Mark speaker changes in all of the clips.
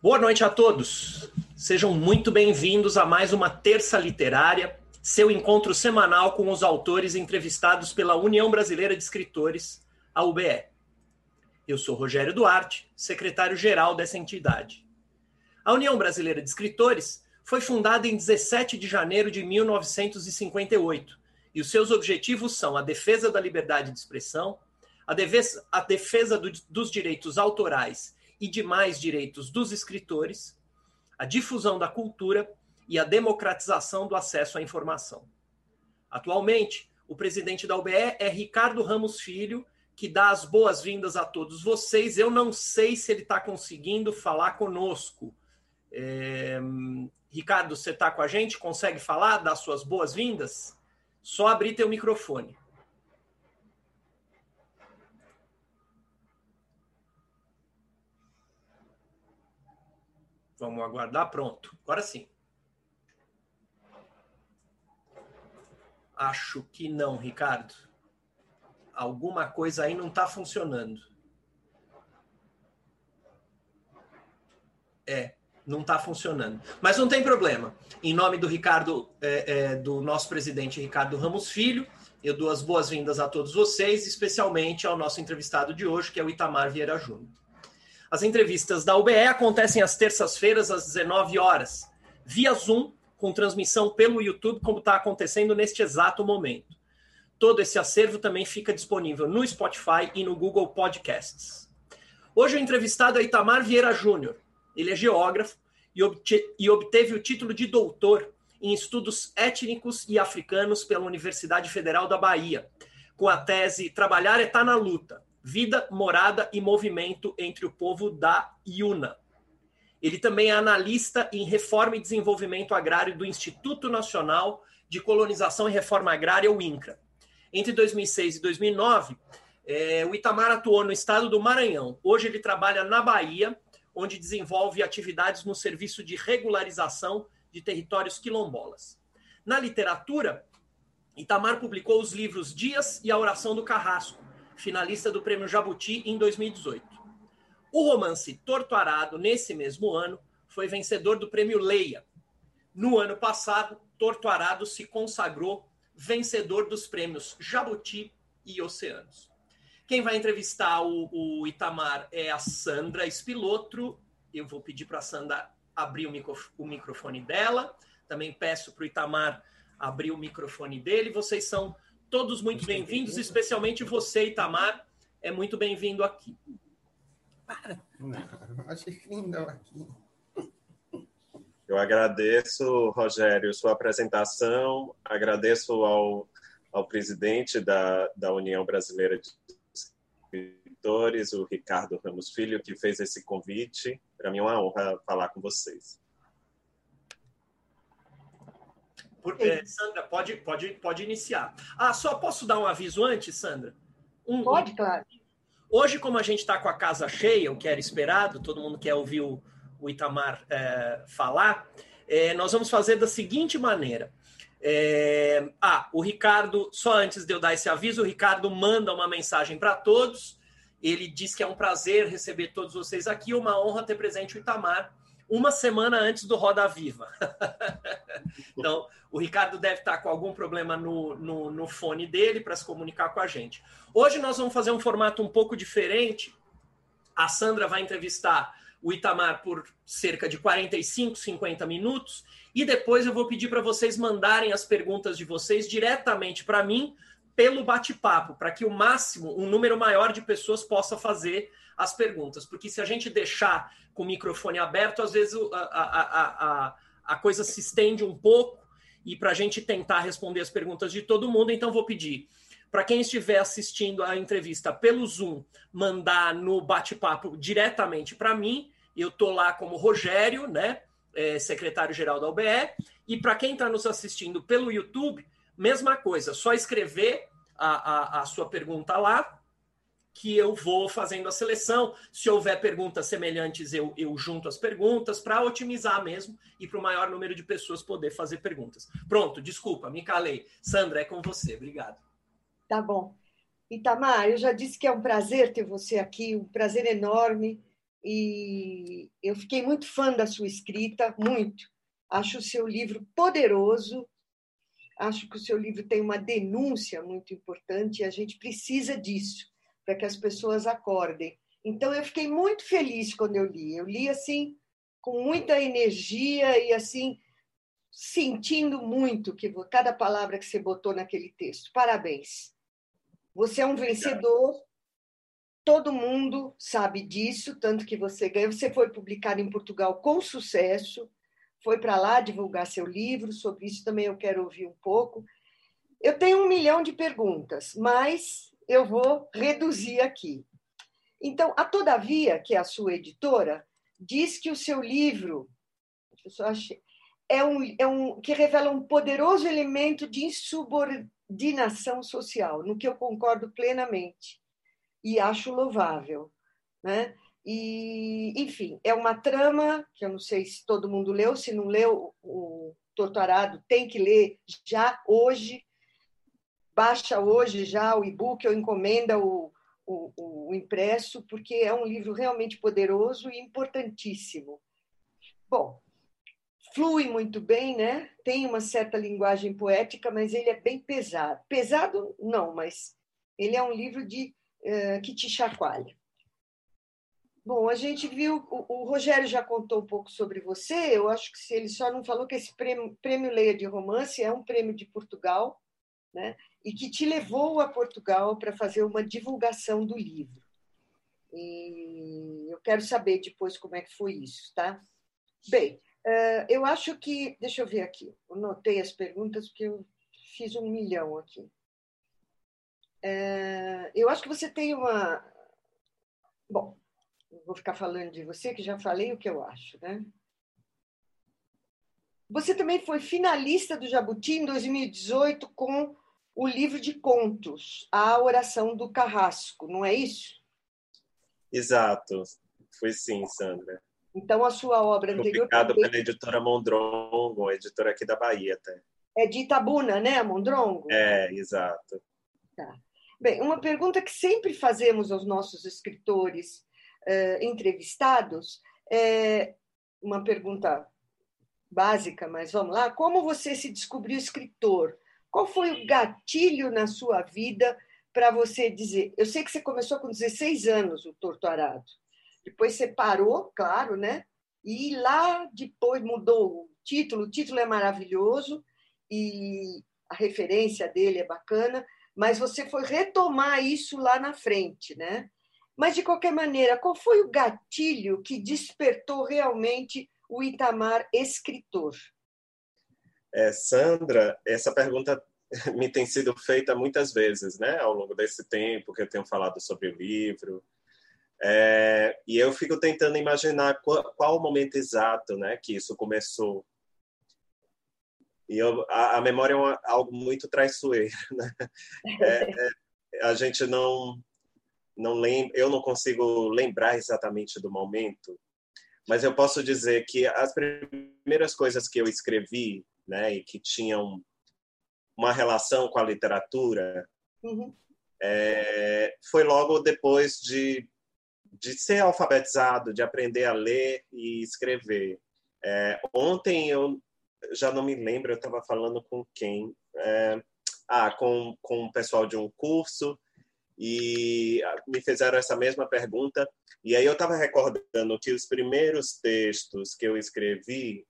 Speaker 1: Boa noite a todos. Sejam muito bem-vindos a mais uma Terça Literária, seu encontro semanal com os autores entrevistados pela União Brasileira de Escritores, a UBE. Eu sou Rogério Duarte, secretário-geral dessa entidade. A União Brasileira de Escritores foi fundada em 17 de janeiro de 1958 e os seus objetivos são a defesa da liberdade de expressão, a defesa, a defesa do, dos direitos autorais e demais direitos dos escritores, a difusão da cultura e a democratização do acesso à informação. Atualmente, o presidente da UBE é Ricardo Ramos Filho, que dá as boas-vindas a todos vocês. Eu não sei se ele está conseguindo falar conosco. É... Ricardo, você está com a gente? Consegue falar? Dar suas boas-vindas? Só abrir teu microfone. Vamos aguardar. Pronto. Agora sim. Acho que não, Ricardo. Alguma coisa aí não está funcionando. É, não está funcionando. Mas não tem problema. Em nome do Ricardo, é, é, do nosso presidente Ricardo Ramos Filho, eu dou as boas-vindas a todos vocês, especialmente ao nosso entrevistado de hoje, que é o Itamar Vieira Júnior. As entrevistas da UBE acontecem às terças-feiras, às 19 horas, via Zoom, com transmissão pelo YouTube, como está acontecendo neste exato momento. Todo esse acervo também fica disponível no Spotify e no Google Podcasts. Hoje o entrevistado é Itamar Vieira Júnior. Ele é geógrafo e obteve o título de doutor em estudos étnicos e africanos pela Universidade Federal da Bahia, com a tese Trabalhar é tá na luta, vida, morada e movimento entre o povo da Iuna. Ele também é analista em reforma e desenvolvimento agrário do Instituto Nacional de Colonização e Reforma Agrária, o INCRA. Entre 2006 e 2009, é, o Itamar atuou no estado do Maranhão. Hoje ele trabalha na Bahia, onde desenvolve atividades no serviço de regularização de territórios quilombolas. Na literatura, Itamar publicou os livros Dias e a Oração do Carrasco, finalista do Prêmio Jabuti em 2018. O romance Torto Arado, nesse mesmo ano, foi vencedor do Prêmio Leia. No ano passado, Torto Arado se consagrou vencedor dos prêmios Jabuti e Oceanos. Quem vai entrevistar o, o Itamar é a Sandra Espilotro. Eu vou pedir para a Sandra abrir o, micro, o microfone dela. Também peço para o Itamar abrir o microfone dele. Vocês são Todos muito bem-vindos, especialmente você, Itamar, é muito bem-vindo aqui.
Speaker 2: Para. Não, achei lindo aqui.
Speaker 3: Eu agradeço, Rogério, sua apresentação, agradeço ao, ao presidente da, da União Brasileira de Escritores, o Ricardo Ramos Filho, que fez esse convite. Para mim é uma honra falar com vocês.
Speaker 1: Por, é, Sandra, pode, pode, pode iniciar. Ah, só posso dar um aviso antes, Sandra?
Speaker 4: Um, pode, um... claro.
Speaker 1: Hoje, como a gente está com a casa cheia, o que era esperado, todo mundo quer ouvir o, o Itamar é, falar, é, nós vamos fazer da seguinte maneira. É, ah, o Ricardo, só antes de eu dar esse aviso, o Ricardo manda uma mensagem para todos. Ele diz que é um prazer receber todos vocês aqui, uma honra ter presente o Itamar uma semana antes do Roda Viva. então, o Ricardo deve estar com algum problema no, no, no fone dele para se comunicar com a gente. Hoje nós vamos fazer um formato um pouco diferente. A Sandra vai entrevistar o Itamar por cerca de 45, 50 minutos. E depois eu vou pedir para vocês mandarem as perguntas de vocês diretamente para mim pelo bate-papo, para que o máximo, um número maior de pessoas possa fazer as perguntas. Porque se a gente deixar com o microfone aberto, às vezes a, a, a, a coisa se estende um pouco e para a gente tentar responder as perguntas de todo mundo, então vou pedir para quem estiver assistindo a entrevista pelo Zoom, mandar no bate-papo diretamente para mim. Eu estou lá como Rogério, né, é, secretário-geral da UBE. E para quem está nos assistindo pelo YouTube, mesma coisa, só escrever a, a, a sua pergunta lá que eu vou fazendo a seleção. Se houver perguntas semelhantes, eu, eu junto as perguntas para otimizar mesmo e para o maior número de pessoas poder fazer perguntas. Pronto, desculpa, me calei. Sandra, é com você. Obrigado.
Speaker 4: Tá bom. Itamar, eu já disse que é um prazer ter você aqui, um prazer enorme. e eu fiquei muito fã da sua escrita, muito. Acho o seu livro poderoso, acho que o seu livro tem uma denúncia muito importante e a gente precisa disso para que as pessoas acordem. Então eu fiquei muito feliz quando eu li. Eu li assim com muita energia e assim sentindo muito que cada palavra que você botou naquele texto. Parabéns. Você é um vencedor. Todo mundo sabe disso, tanto que você ganhou. Você foi publicado em Portugal com sucesso. Foi para lá divulgar seu livro. Sobre isso também eu quero ouvir um pouco. Eu tenho um milhão de perguntas, mas eu vou reduzir aqui. Então, a Todavia, que é a sua editora, diz que o seu livro é um, é um que revela um poderoso elemento de insubordinação social, no que eu concordo plenamente e acho louvável, né? E, enfim, é uma trama que eu não sei se todo mundo leu, se não leu, o Torturado tem que ler já hoje, baixa hoje já o e-book ou encomenda o, o, o, impresso, porque é um livro realmente poderoso e importantíssimo. Bom, flui muito bem, né? Tem uma certa linguagem poética, mas ele é bem pesado. Pesado, não, mas ele é um livro de uh, que te chacoalha. Bom, a gente viu, o, o, Rogério já contou um pouco sobre você, eu acho que se ele só não falou que esse prêmio, prêmio Leia de Romance é um prêmio de Portugal, né? e que te levou a Portugal para fazer uma divulgação do livro. E eu quero saber depois como é que foi isso, tá? Bem, eh, eu acho que. Deixa eu ver aqui. Eu notei as perguntas porque eu fiz um milhão aqui. Eh, eu acho que você tem uma. Bom, vou ficar falando de você, que já falei o que eu acho, né? Você também foi finalista do Jabuti em 2018 com o livro de contos, A Oração do Carrasco, não é isso?
Speaker 3: Exato, foi sim, Sandra.
Speaker 4: Então, a sua obra anterior.
Speaker 3: Publicado também... pela editora Mondrongo, editora aqui da Bahia até.
Speaker 4: É de Itabuna, né, Mondrongo?
Speaker 3: É, exato.
Speaker 4: Tá. Bem, uma pergunta que sempre fazemos aos nossos escritores uh, entrevistados é uma pergunta básica, mas vamos lá. Como você se descobriu escritor? Qual foi o gatilho na sua vida para você dizer? Eu sei que você começou com 16 anos o Torturado. Depois você parou, claro, né? E lá depois mudou o título. O título é maravilhoso e a referência dele é bacana, mas você foi retomar isso lá na frente, né? Mas de qualquer maneira, qual foi o gatilho que despertou realmente o Itamar escritor?
Speaker 3: É, Sandra, essa pergunta me tem sido feita muitas vezes, né, ao longo desse tempo que eu tenho falado sobre o livro. É, e eu fico tentando imaginar qual, qual, o momento exato, né, que isso começou. E eu, a, a, memória é uma, algo muito traiçoeiro, né? É, é, a gente não não lembra, eu não consigo lembrar exatamente do momento, mas eu posso dizer que as primeiras coisas que eu escrevi né, e que tinham uma relação com a literatura, uhum. é, foi logo depois de, de ser alfabetizado, de aprender a ler e escrever. É, ontem eu já não me lembro, eu estava falando com quem? É, ah, com, com o pessoal de um curso e me fizeram essa mesma pergunta. E aí eu estava recordando que os primeiros textos que eu escrevi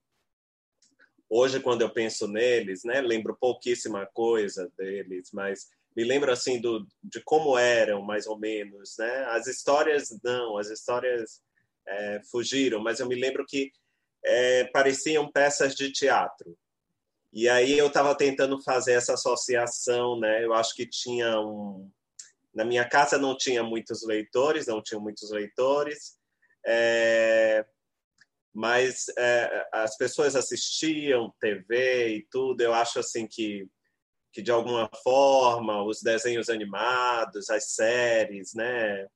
Speaker 3: Hoje, quando eu penso neles, né, lembro pouquíssima coisa deles, mas me lembro assim do, de como eram, mais ou menos, né? As histórias não, as histórias é, fugiram, mas eu me lembro que é, pareciam peças de teatro. E aí eu estava tentando fazer essa associação, né? Eu acho que tinha um na minha casa não tinha muitos leitores, não tinha muitos leitores. É, mas é, as pessoas assistiam TV e tudo. Eu acho assim que que de alguma forma os desenhos animados, as séries, né,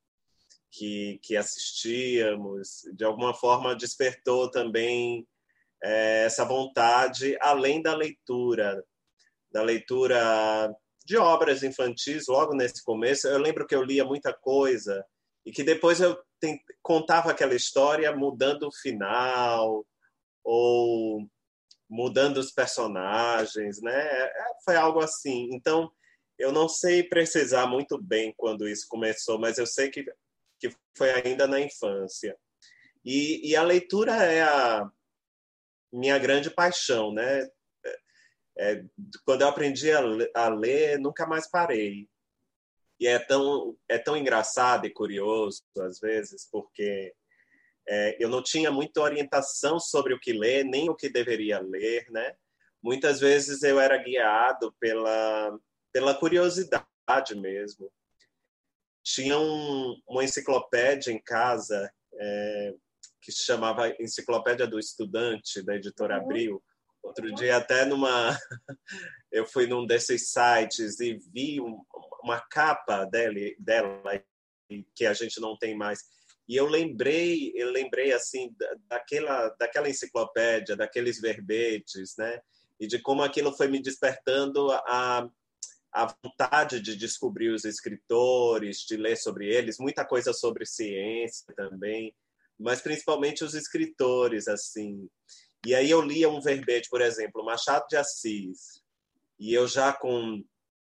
Speaker 3: que que assistíamos, de alguma forma despertou também é, essa vontade além da leitura, da leitura de obras infantis logo nesse começo. Eu lembro que eu lia muita coisa e que depois eu contava aquela história mudando o final ou mudando os personagens, né? É, foi algo assim. Então, eu não sei precisar muito bem quando isso começou, mas eu sei que, que foi ainda na infância. E, e a leitura é a minha grande paixão, né? É, quando eu aprendi a, a ler, nunca mais parei. E é tão, é tão engraçado e curioso, às vezes, porque é, eu não tinha muita orientação sobre o que ler, nem o que deveria ler, né? Muitas vezes eu era guiado pela, pela curiosidade mesmo. Tinha um, uma enciclopédia em casa é, que se chamava Enciclopédia do Estudante, da editora uhum. Abril. Outro dia, até numa. eu fui num desses sites e vi um, uma capa dele, dela, que a gente não tem mais. E eu lembrei, eu lembrei assim daquela, daquela enciclopédia, daqueles verbetes, né? E de como aquilo foi me despertando a, a vontade de descobrir os escritores, de ler sobre eles, muita coisa sobre ciência também, mas principalmente os escritores, assim. E aí eu lia um verbete, por exemplo, Machado de Assis, e eu já com,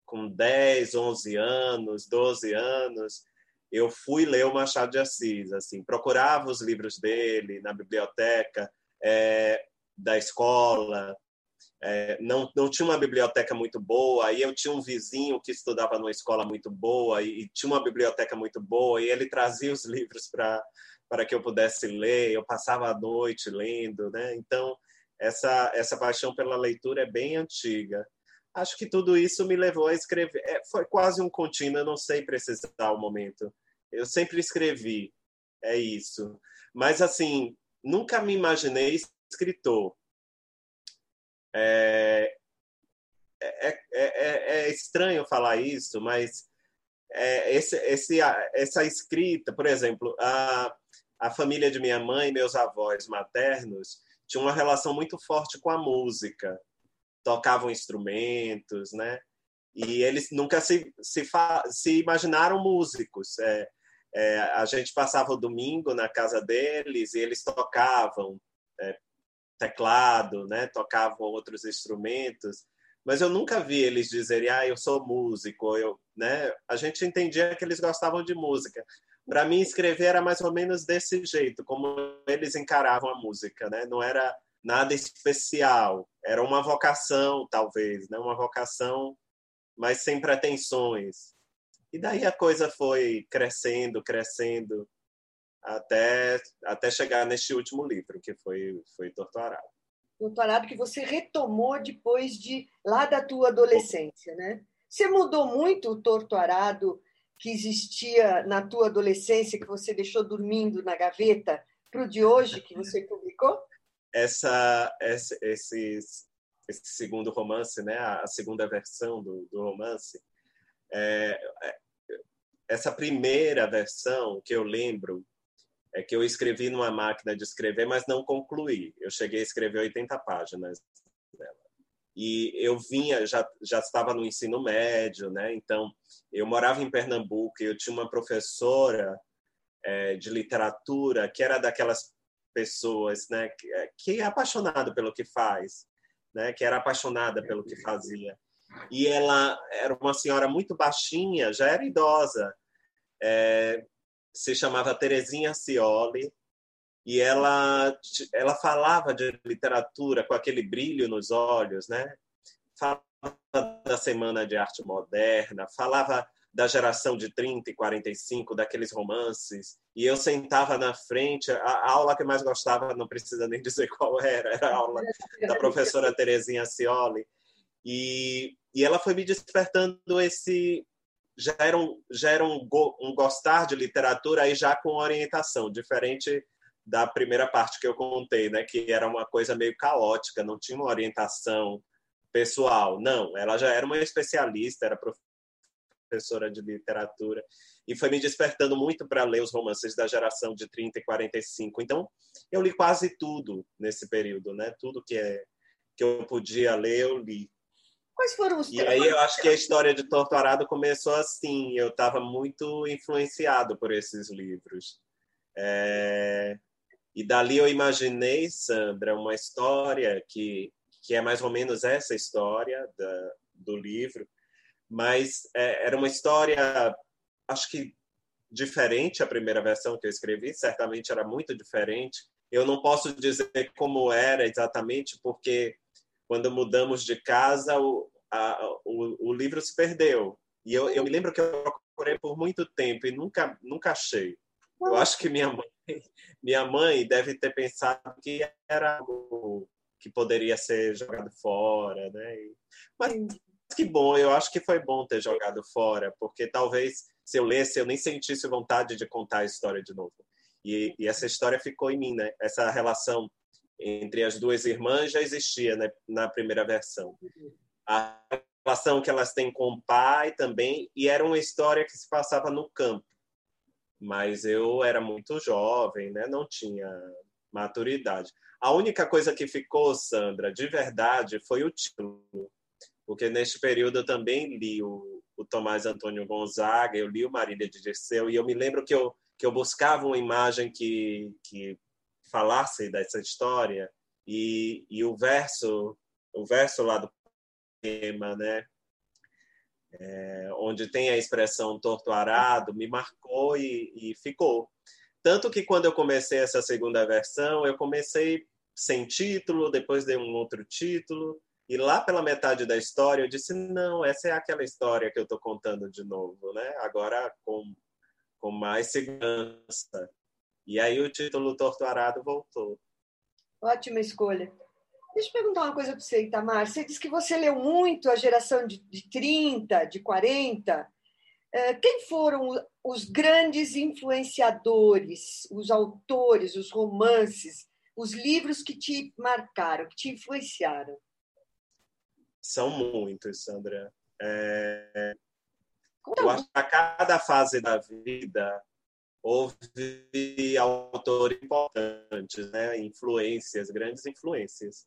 Speaker 3: com 10, 11 anos, 12 anos, eu fui ler o Machado de Assis, assim, procurava os livros dele na biblioteca é, da escola, é, não, não tinha uma biblioteca muito boa, aí eu tinha um vizinho que estudava numa escola muito boa e, e tinha uma biblioteca muito boa, e ele trazia os livros para para que eu pudesse ler, eu passava a noite lendo, né? Então, essa essa paixão pela leitura é bem antiga. Acho que tudo isso me levou a escrever. É, foi quase um contínuo, eu não sei precisar o momento. Eu sempre escrevi, é isso. Mas, assim, nunca me imaginei escritor. É, é, é, é, é estranho falar isso, mas é, esse, esse, essa escrita, por exemplo, a, a família de minha mãe, meus avós maternos, tinham uma relação muito forte com a música. Tocavam instrumentos, né? E eles nunca se, se, se imaginaram músicos. É, é, a gente passava o domingo na casa deles e eles tocavam é, teclado, né? Tocavam outros instrumentos, mas eu nunca vi eles dizerem, ah, eu sou músico, eu, né? A gente entendia que eles gostavam de música. Para mim, escrever era mais ou menos desse jeito, como eles encaravam a música, né? Não era nada especial, era uma vocação, talvez, né? Uma vocação, mas sem pretensões. E daí a coisa foi crescendo, crescendo até, até chegar neste último livro, que foi, foi Torturado.
Speaker 4: Doutorado que você retomou depois de lá da tua adolescência, né? Você mudou muito o torturado que existia na tua adolescência, que você deixou dormindo na gaveta, para o de hoje que você publicou?
Speaker 3: Essa, essa, esse, segundo romance, né, a segunda versão do, do romance, é, é essa primeira versão que eu lembro é que eu escrevi numa máquina de escrever, mas não concluí. Eu cheguei a escrever 80 páginas dela. E eu vinha, já, já estava no ensino médio, né? Então, eu morava em Pernambuco e eu tinha uma professora é, de literatura que era daquelas pessoas, né? Que, é, que é apaixonada pelo que faz, né? Que era apaixonada pelo que fazia. E ela era uma senhora muito baixinha, já era idosa. É, se chamava Terezinha Cioli e ela ela falava de literatura com aquele brilho nos olhos, né? Falava da Semana de Arte Moderna, falava da geração de 30 e 45, daqueles romances, e eu sentava na frente, a aula que mais gostava, não precisa nem dizer qual era, era a aula da professora Terezinha Cioli, e, e ela foi me despertando esse, já era, um, já era um, um gostar de literatura aí já com orientação, diferente da primeira parte que eu contei, né, que era uma coisa meio caótica, não tinha uma orientação pessoal. Não, ela já era uma especialista, era professora de literatura e foi me despertando muito para ler os romances da geração de 30 e 45. Então, eu li quase tudo nesse período, né? Tudo que é que eu podia ler, eu li.
Speaker 4: Quais foram os
Speaker 3: E aí eu acho que a história de Torturado começou assim. Eu estava muito influenciado por esses livros. É... E dali eu imaginei, Sandra, uma história que, que é mais ou menos essa história da, do livro, mas é, era uma história, acho que diferente a primeira versão que eu escrevi, certamente era muito diferente. Eu não posso dizer como era exatamente, porque quando mudamos de casa, o, a, o, o, livro se perdeu. E eu, eu me lembro que eu procurei por muito tempo e nunca, nunca achei. Eu acho que minha mãe, minha mãe deve ter pensado que era algo que poderia ser jogado fora, né? Mas que bom, eu acho que foi bom ter jogado fora, porque talvez se eu lesse eu nem sentisse vontade de contar a história de novo. E, e essa história ficou em mim, né? Essa relação entre as duas irmãs já existia né, na primeira versão. A relação que elas têm com o pai também, e era uma história que se passava no campo. Mas eu era muito jovem, né? não tinha maturidade. A única coisa que ficou, Sandra, de verdade, foi o título. Porque neste período eu também li o, o Tomás Antônio Gonzaga, eu li o Marília de Dirceu, e eu me lembro que eu, que eu buscava uma imagem que, que falasse dessa história e, e o verso o verso lá do poema, né, é, onde tem a expressão torto arado, me marcou e, e ficou. Tanto que quando eu comecei essa segunda versão, eu comecei sem título, depois dei um outro título, e lá pela metade da história eu disse não, essa é aquela história que eu estou contando de novo, né? Agora com com mais segurança. E aí o título Torto Arado voltou.
Speaker 4: Ótima escolha. Deixa eu perguntar uma coisa para você, Itamar. Você disse que você leu muito a geração de, de 30, de 40. É, quem foram os grandes influenciadores, os autores, os romances, os livros que te marcaram, que te influenciaram?
Speaker 3: São muitos, Sandra. É... Eu acho que a cada fase da vida houve autores importantes, né? influências, grandes influências.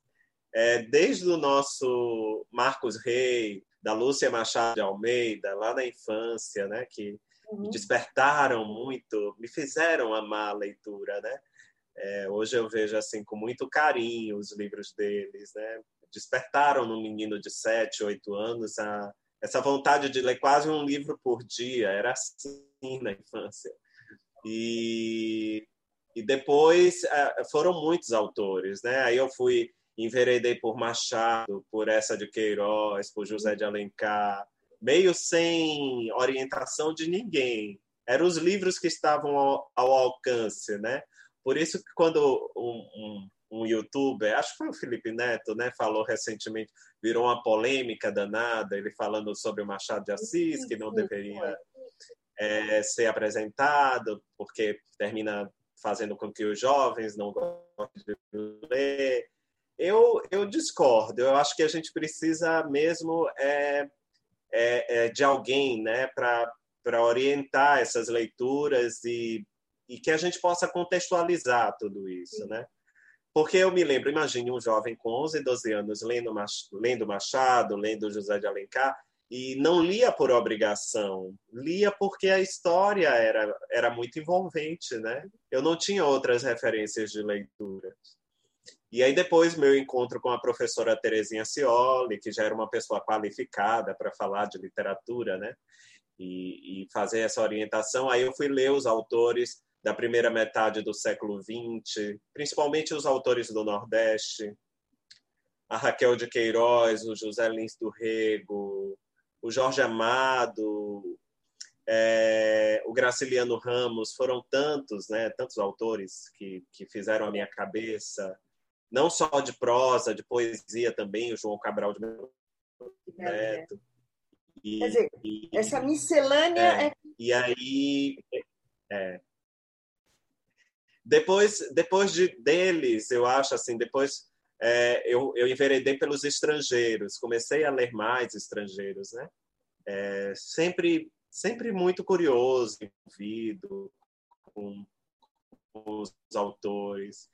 Speaker 3: É, desde o nosso Marcos Rey, da Lúcia Machado de Almeida, lá na infância, né? que uhum. me despertaram muito, me fizeram amar a leitura. Né? É, hoje eu vejo assim com muito carinho os livros deles. Né? Despertaram no menino de 7, 8 anos a, essa vontade de ler quase um livro por dia. Era assim na infância. E, e depois é, foram muitos autores, né? Aí eu fui enveredei por Machado, por essa de Queiroz, por José de Alencar, meio sem orientação de ninguém. Eram os livros que estavam ao, ao alcance, né? Por isso que quando um, um, um, youtuber, acho que foi o Felipe Neto, né, falou recentemente, virou uma polêmica danada, ele falando sobre o Machado de Assis, que não deveria é, ser apresentado, porque termina fazendo com que os jovens não gostem de ler. Eu, eu discordo. Eu acho que a gente precisa mesmo é, é, é de alguém né, para orientar essas leituras e, e que a gente possa contextualizar tudo isso. Né? Porque eu me lembro, imagine um jovem com 11, 12 anos lendo, lendo Machado, lendo José de Alencar, e não lia por obrigação, lia porque a história era, era muito envolvente, né? Eu não tinha outras referências de leitura. E aí depois meu encontro com a professora Terezinha Cioli, que já era uma pessoa qualificada para falar de literatura, né? E, e, fazer essa orientação, aí eu fui ler os autores da primeira metade do século XX, principalmente os autores do Nordeste, a Raquel de Queiroz, o José Lins do Rego, o Jorge Amado, é, o Graciliano Ramos, foram tantos, né, tantos autores que, que fizeram a minha cabeça, não só de prosa, de poesia também, o João Cabral de Neto.
Speaker 4: E, Quer dizer, essa miscelânea
Speaker 3: é, é... E aí... É, depois, depois de, deles, eu acho assim, depois é, eu, eu enveredei pelos estrangeiros, comecei a ler mais estrangeiros, né? É, sempre, sempre muito curioso, envolvido com, os autores.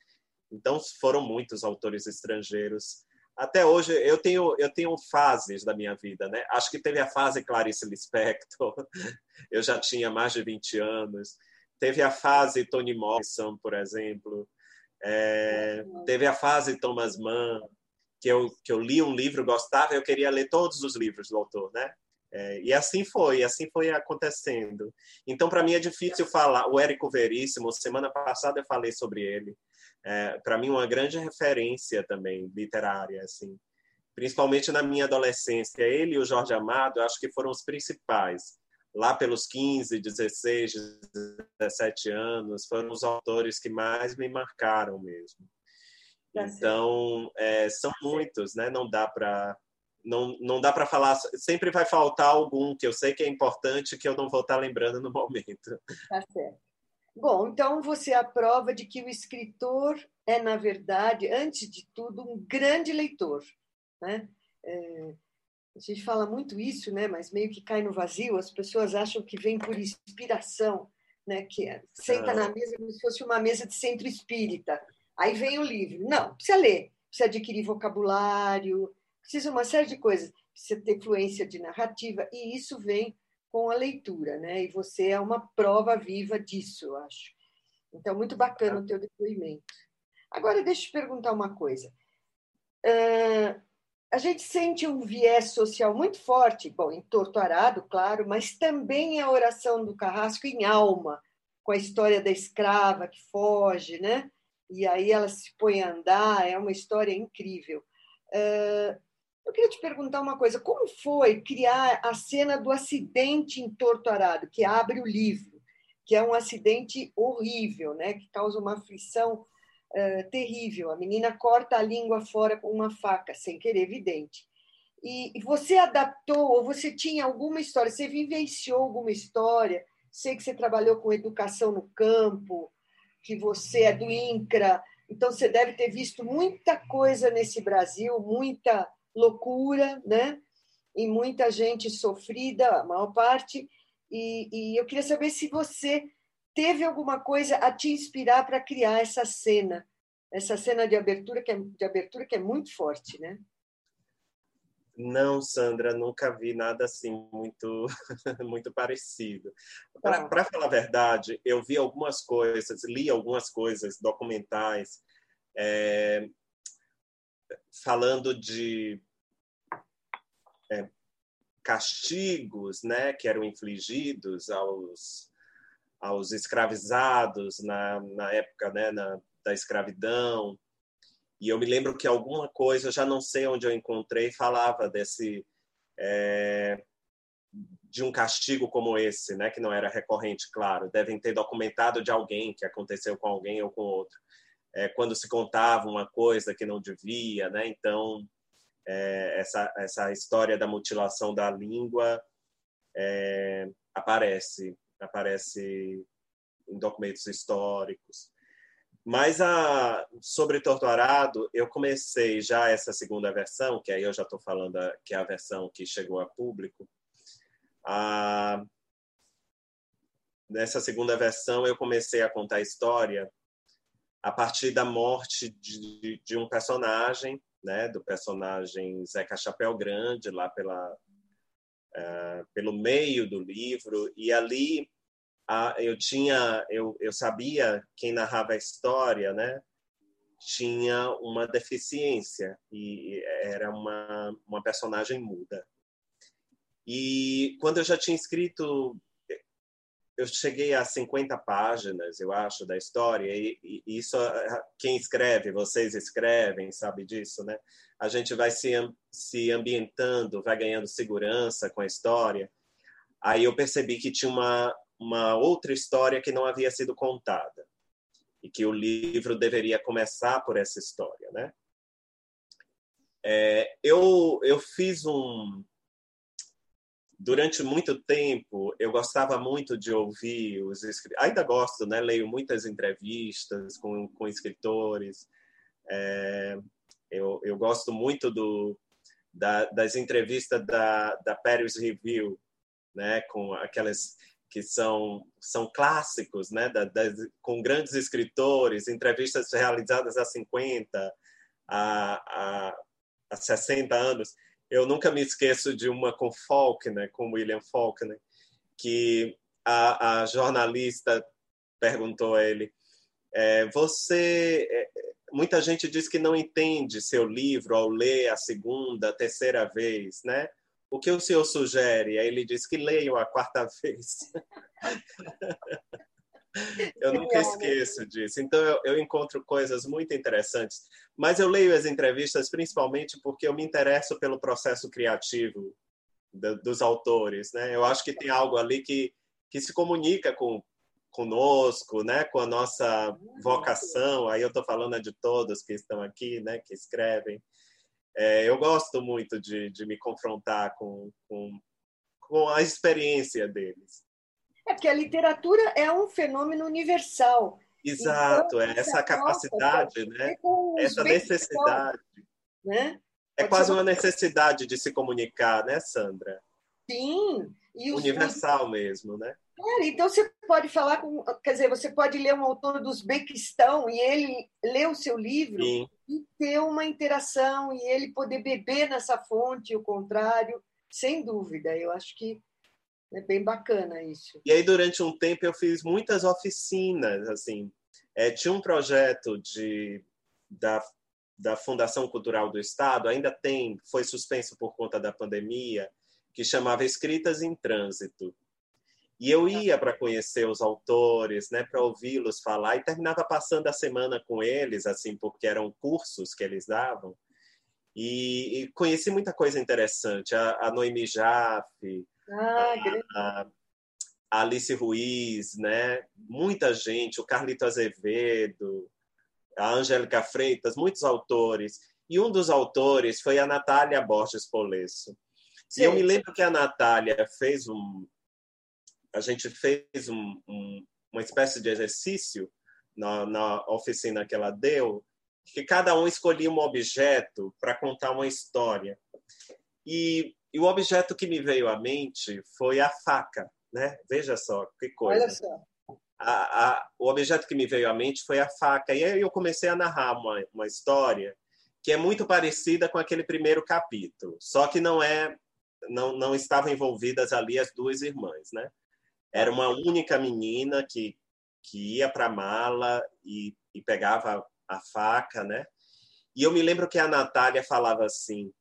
Speaker 3: Então, foram muitos autores estrangeiros. até hoje eu tenho eu tenho fases da minha vida, né? Acho que teve a fase Clarice Lispector, eu já tinha mais de 20 anos. Teve a fase Toni Morrison, por exemplo. É, teve a fase Thomas Mann, que eu que eu li um livro, gostava, eu queria ler todos os livros do autor, né? É, e assim foi, assim foi acontecendo. Então, para mim é difícil falar. O Érico Veríssimo, semana passada eu falei sobre ele. É, para mim, uma grande referência também literária, assim. Principalmente na minha adolescência. Ele e o Jorge Amado, acho que foram os principais. Lá pelos 15, 16, 17 anos, foram os autores que mais me marcaram mesmo. Tá então, é, são muitos, né? Não dá para não, não dá para falar, sempre vai faltar algum que eu sei que é importante que eu não vou estar lembrando no momento.
Speaker 4: Tá certo. Bom, então você é a prova de que o escritor é, na verdade, antes de tudo, um grande leitor. Né? É, a gente fala muito isso, né? mas meio que cai no vazio, as pessoas acham que vem por inspiração, né? que é, senta ah. na mesa como se fosse uma mesa de centro espírita. Aí vem o livro. Não, precisa ler, precisa adquirir vocabulário, precisa uma série de coisas, precisa ter fluência de narrativa, e isso vem com a leitura, né? E você é uma prova viva disso, eu acho. Então, muito bacana o teu depoimento. Agora, deixa eu te perguntar uma coisa. Uh, a gente sente um viés social muito forte, bom, Arado, claro, mas também a oração do Carrasco em alma, com a história da escrava que foge, né? E aí ela se põe a andar, é uma história incrível. Eu queria te perguntar uma coisa: como foi criar a cena do acidente em Torto Arado, que abre o livro, que é um acidente horrível, né? que causa uma aflição terrível. A menina corta a língua fora com uma faca, sem querer, evidente. E, e você adaptou, ou você tinha alguma história, você vivenciou alguma história? Sei que você trabalhou com educação no campo, que você é do INCRA, então você deve ter visto muita coisa nesse Brasil, muita loucura, né? E muita gente sofrida, a maior parte. E, e eu queria saber se você teve alguma coisa a te inspirar para criar essa cena, essa cena de abertura que é, de abertura que é muito forte, né?
Speaker 3: Não, Sandra, nunca vi nada assim muito muito parecido. Para tá. falar a verdade, eu vi algumas coisas, li algumas coisas documentais é, falando de é, castigos né, que eram infligidos aos, aos escravizados na, na época né, na, da escravidão. E eu me lembro que alguma coisa, eu já não sei onde eu encontrei, falava desse. É, de um castigo como esse, né, que não era recorrente, claro, devem ter documentado de alguém que aconteceu com alguém ou com outro é, quando se contava uma coisa que não devia, né? Então é, essa essa história da mutilação da língua é, aparece aparece em documentos históricos. Mas a, sobre Torturado, eu comecei já essa segunda versão, que aí eu já estou falando a, que é a versão que chegou a público. A, nessa segunda versão, eu comecei a contar a história a partir da morte de, de um personagem, né, do personagem Zeca Chapéu Grande, lá pela, uh, pelo meio do livro, e ali uh, eu tinha, eu, eu sabia quem narrava a história, né, tinha uma deficiência e era uma, uma personagem muda. E quando eu já tinha escrito eu cheguei a 50 páginas, eu acho, da história, e, e, isso, quem escreve, vocês escrevem, sabe disso, né? A gente vai se, se ambientando, vai ganhando segurança com a história. Aí eu percebi que tinha uma, uma outra história que não havia sido contada, e que o livro deveria começar por essa história, né? É, eu, eu fiz um, durante muito tempo eu gostava muito de ouvir os ainda gosto né? Leio muitas entrevistas com, com escritores. É, eu, eu gosto muito do da, das entrevistas da, da Paris Review né? Com aquelas que são são clássicos né? Da, das, com grandes escritores entrevistas realizadas há 50 a, a há 60 anos, eu nunca me esqueço de uma com Faulkner, com William Faulkner, que a, a jornalista perguntou a ele: é, Você. É, muita gente diz que não entende seu livro ao ler a segunda, a terceira vez, né? O que o senhor sugere? Aí ele disse que leiam a quarta vez. Eu nunca esqueço disso. Então, eu, eu, encontro coisas muito interessantes. Mas eu leio as entrevistas principalmente porque eu me interesso pelo processo criativo do, dos autores. Né? Eu acho que tem algo ali que, que se comunica com conosco, né, com a nossa vocação. Aí eu estou falando de todos que estão aqui, né, que escrevem. É, eu gosto muito de, de me confrontar com, com, com a experiência deles.
Speaker 4: É porque a literatura é um fenômeno universal.
Speaker 3: Exato, então, é essa capacidade, né? Essa necessidade.
Speaker 4: Né?
Speaker 3: É quase uma necessidade de se comunicar, né, Sandra?
Speaker 4: Sim.
Speaker 3: E Universal mesmo, né?
Speaker 4: É, então você pode falar com, quer dizer, você pode ler um autor do Uzbequistão e ele ler o seu livro Sim. e ter uma interação e ele poder beber nessa fonte, o contrário, sem dúvida. Eu acho que é bem bacana isso.
Speaker 3: E aí, durante um tempo, eu fiz muitas oficinas, assim. É, tinha um projeto de, da, da Fundação Cultural do Estado, ainda tem, foi suspenso por conta da pandemia, que chamava Escritas em Trânsito. E eu ia para conhecer os autores, né, para ouvi-los falar, e terminava passando a semana com eles, assim, porque eram cursos que eles davam. E, e conheci muita coisa interessante. A, a Noemi Jaffe,
Speaker 4: ah,
Speaker 3: a, a Alice Ruiz, né? Muita gente, o Carlito Azevedo, a Angélica Freitas, muitos autores. E um dos autores foi a Natália Borges Polesso. E eu me lembro que a Natália fez um. A gente fez um, um, uma espécie de exercício na, na oficina que ela deu, que cada um escolhia um objeto para contar uma história. E e o objeto que me veio à mente foi a faca, né? Veja só que coisa.
Speaker 4: Olha só.
Speaker 3: A, a, o objeto que me veio à mente foi a faca. E aí eu comecei a narrar uma, uma história que é muito parecida com aquele primeiro capítulo, só que não é, não, não estavam envolvidas ali as duas irmãs, né? Era uma única menina que, que ia para a mala e, e pegava a faca, né? E eu me lembro que a Natália falava assim: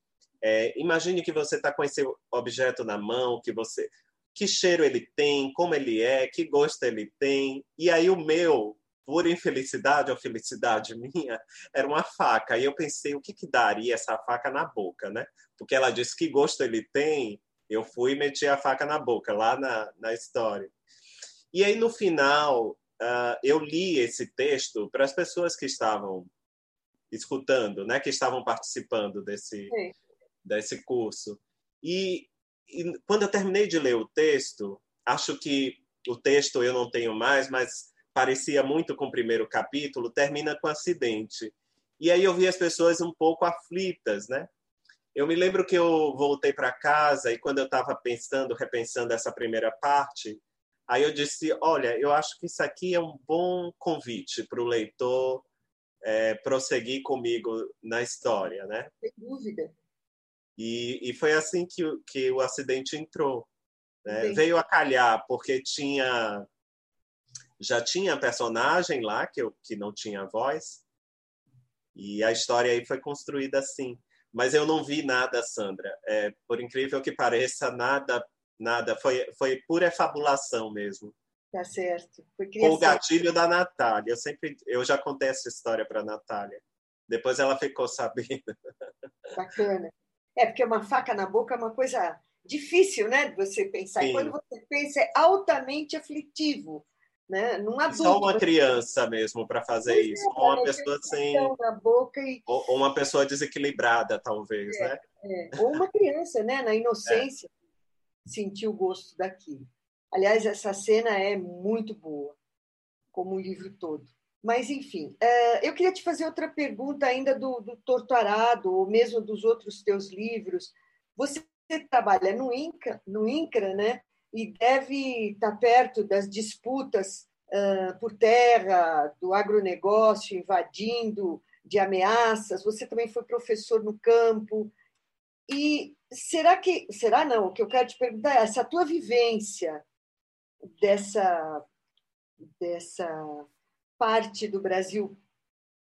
Speaker 3: é, imagine que você está com esse objeto na mão, que você, que cheiro ele tem, como ele é, que gosto ele tem. E aí o meu, por infelicidade ou felicidade minha, era uma faca. E eu pensei, o que, que daria essa faca na boca, né? Porque ela disse que gosto ele tem. Eu fui e meti a faca na boca, lá na, na história. E aí, no final, uh, eu li esse texto para as pessoas que estavam escutando, né, que estavam participando desse, Sim desse curso. E, e, quando eu terminei de ler o texto, acho que o texto eu não tenho mais, mas parecia muito com o primeiro capítulo, termina com acidente. E aí eu vi as pessoas um pouco aflitas, né? Eu me lembro que eu voltei para casa e quando eu estava pensando, repensando essa primeira parte, aí eu disse: olha, eu acho que isso aqui é um bom convite para o leitor é, prosseguir comigo na história, né?
Speaker 4: Sem dúvida.
Speaker 3: E, e foi assim que, que o acidente entrou. Né? Veio a calhar, porque tinha já tinha personagem lá que, eu, que não tinha voz, e a história aí foi construída assim. Mas eu não vi nada, Sandra. É, por incrível que pareça, nada, nada. Foi, foi pura fabulação mesmo.
Speaker 4: Tá certo.
Speaker 3: Com o gatilho da Natália. Eu sempre, eu já contei essa história para Natália. Depois ela ficou sabendo.
Speaker 4: Bacana. É, porque uma faca na boca é uma coisa difícil, né, de você pensar.
Speaker 3: Sim.
Speaker 4: E quando você pensa, é altamente aflitivo. Né? Num adulto,
Speaker 3: Só uma criança mesmo para fazer pois isso. É, ou uma pessoa sem.
Speaker 4: Na boca e...
Speaker 3: ou, uma pessoa desequilibrada, talvez,
Speaker 4: é,
Speaker 3: né?
Speaker 4: É. Ou uma criança, né, na inocência, sentir o gosto daquilo. Aliás, essa cena é muito boa, como o livro todo. Mas, enfim, é, eu queria te fazer outra pergunta ainda do, do Torturado, ou mesmo dos outros teus livros. Você trabalha no INCRA, no INCRA né? e deve estar perto das disputas por terra, do agronegócio invadindo de ameaças, você também foi professor no campo. E será que. Será não? O que eu quero te perguntar é: essa tua vivência dessa, dessa parte do Brasil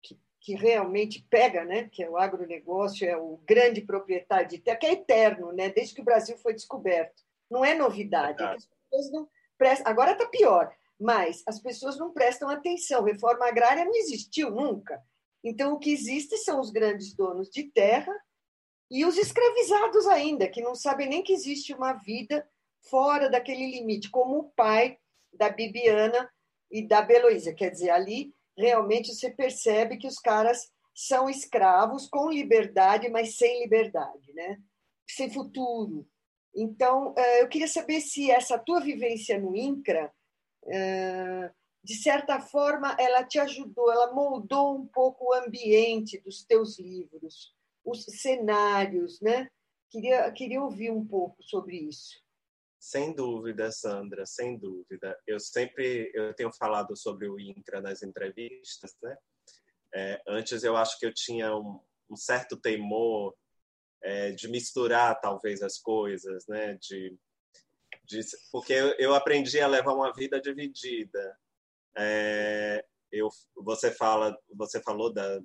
Speaker 4: que, que realmente pega, né? que é o agronegócio, é o grande proprietário de terra, que é eterno, né? desde que o Brasil foi descoberto. Não é novidade. É as pessoas não prestam... Agora está pior, mas as pessoas não prestam atenção. Reforma agrária não existiu nunca. Então, o que existe são os grandes donos de terra e os escravizados ainda, que não sabem nem que existe uma vida fora daquele limite, como o pai da Bibiana e da Beloísa. Quer dizer, ali realmente você percebe que os caras são escravos com liberdade, mas sem liberdade, né? sem futuro. Então, eh, eu queria saber se essa tua vivência no INCRA, eh, de certa forma, ela te ajudou, ela moldou um pouco o ambiente dos teus livros, os cenários, né? Queria, queria ouvir um pouco sobre isso.
Speaker 3: Sem dúvida, Sandra, sem dúvida. Eu sempre eu tenho falado sobre o INCRA nas entrevistas, né? É, antes eu acho que eu tinha um, um certo temor é, de misturar talvez as coisas, né? De, de porque eu, eu, aprendi a levar uma vida dividida. É, eu, você fala, você falou da,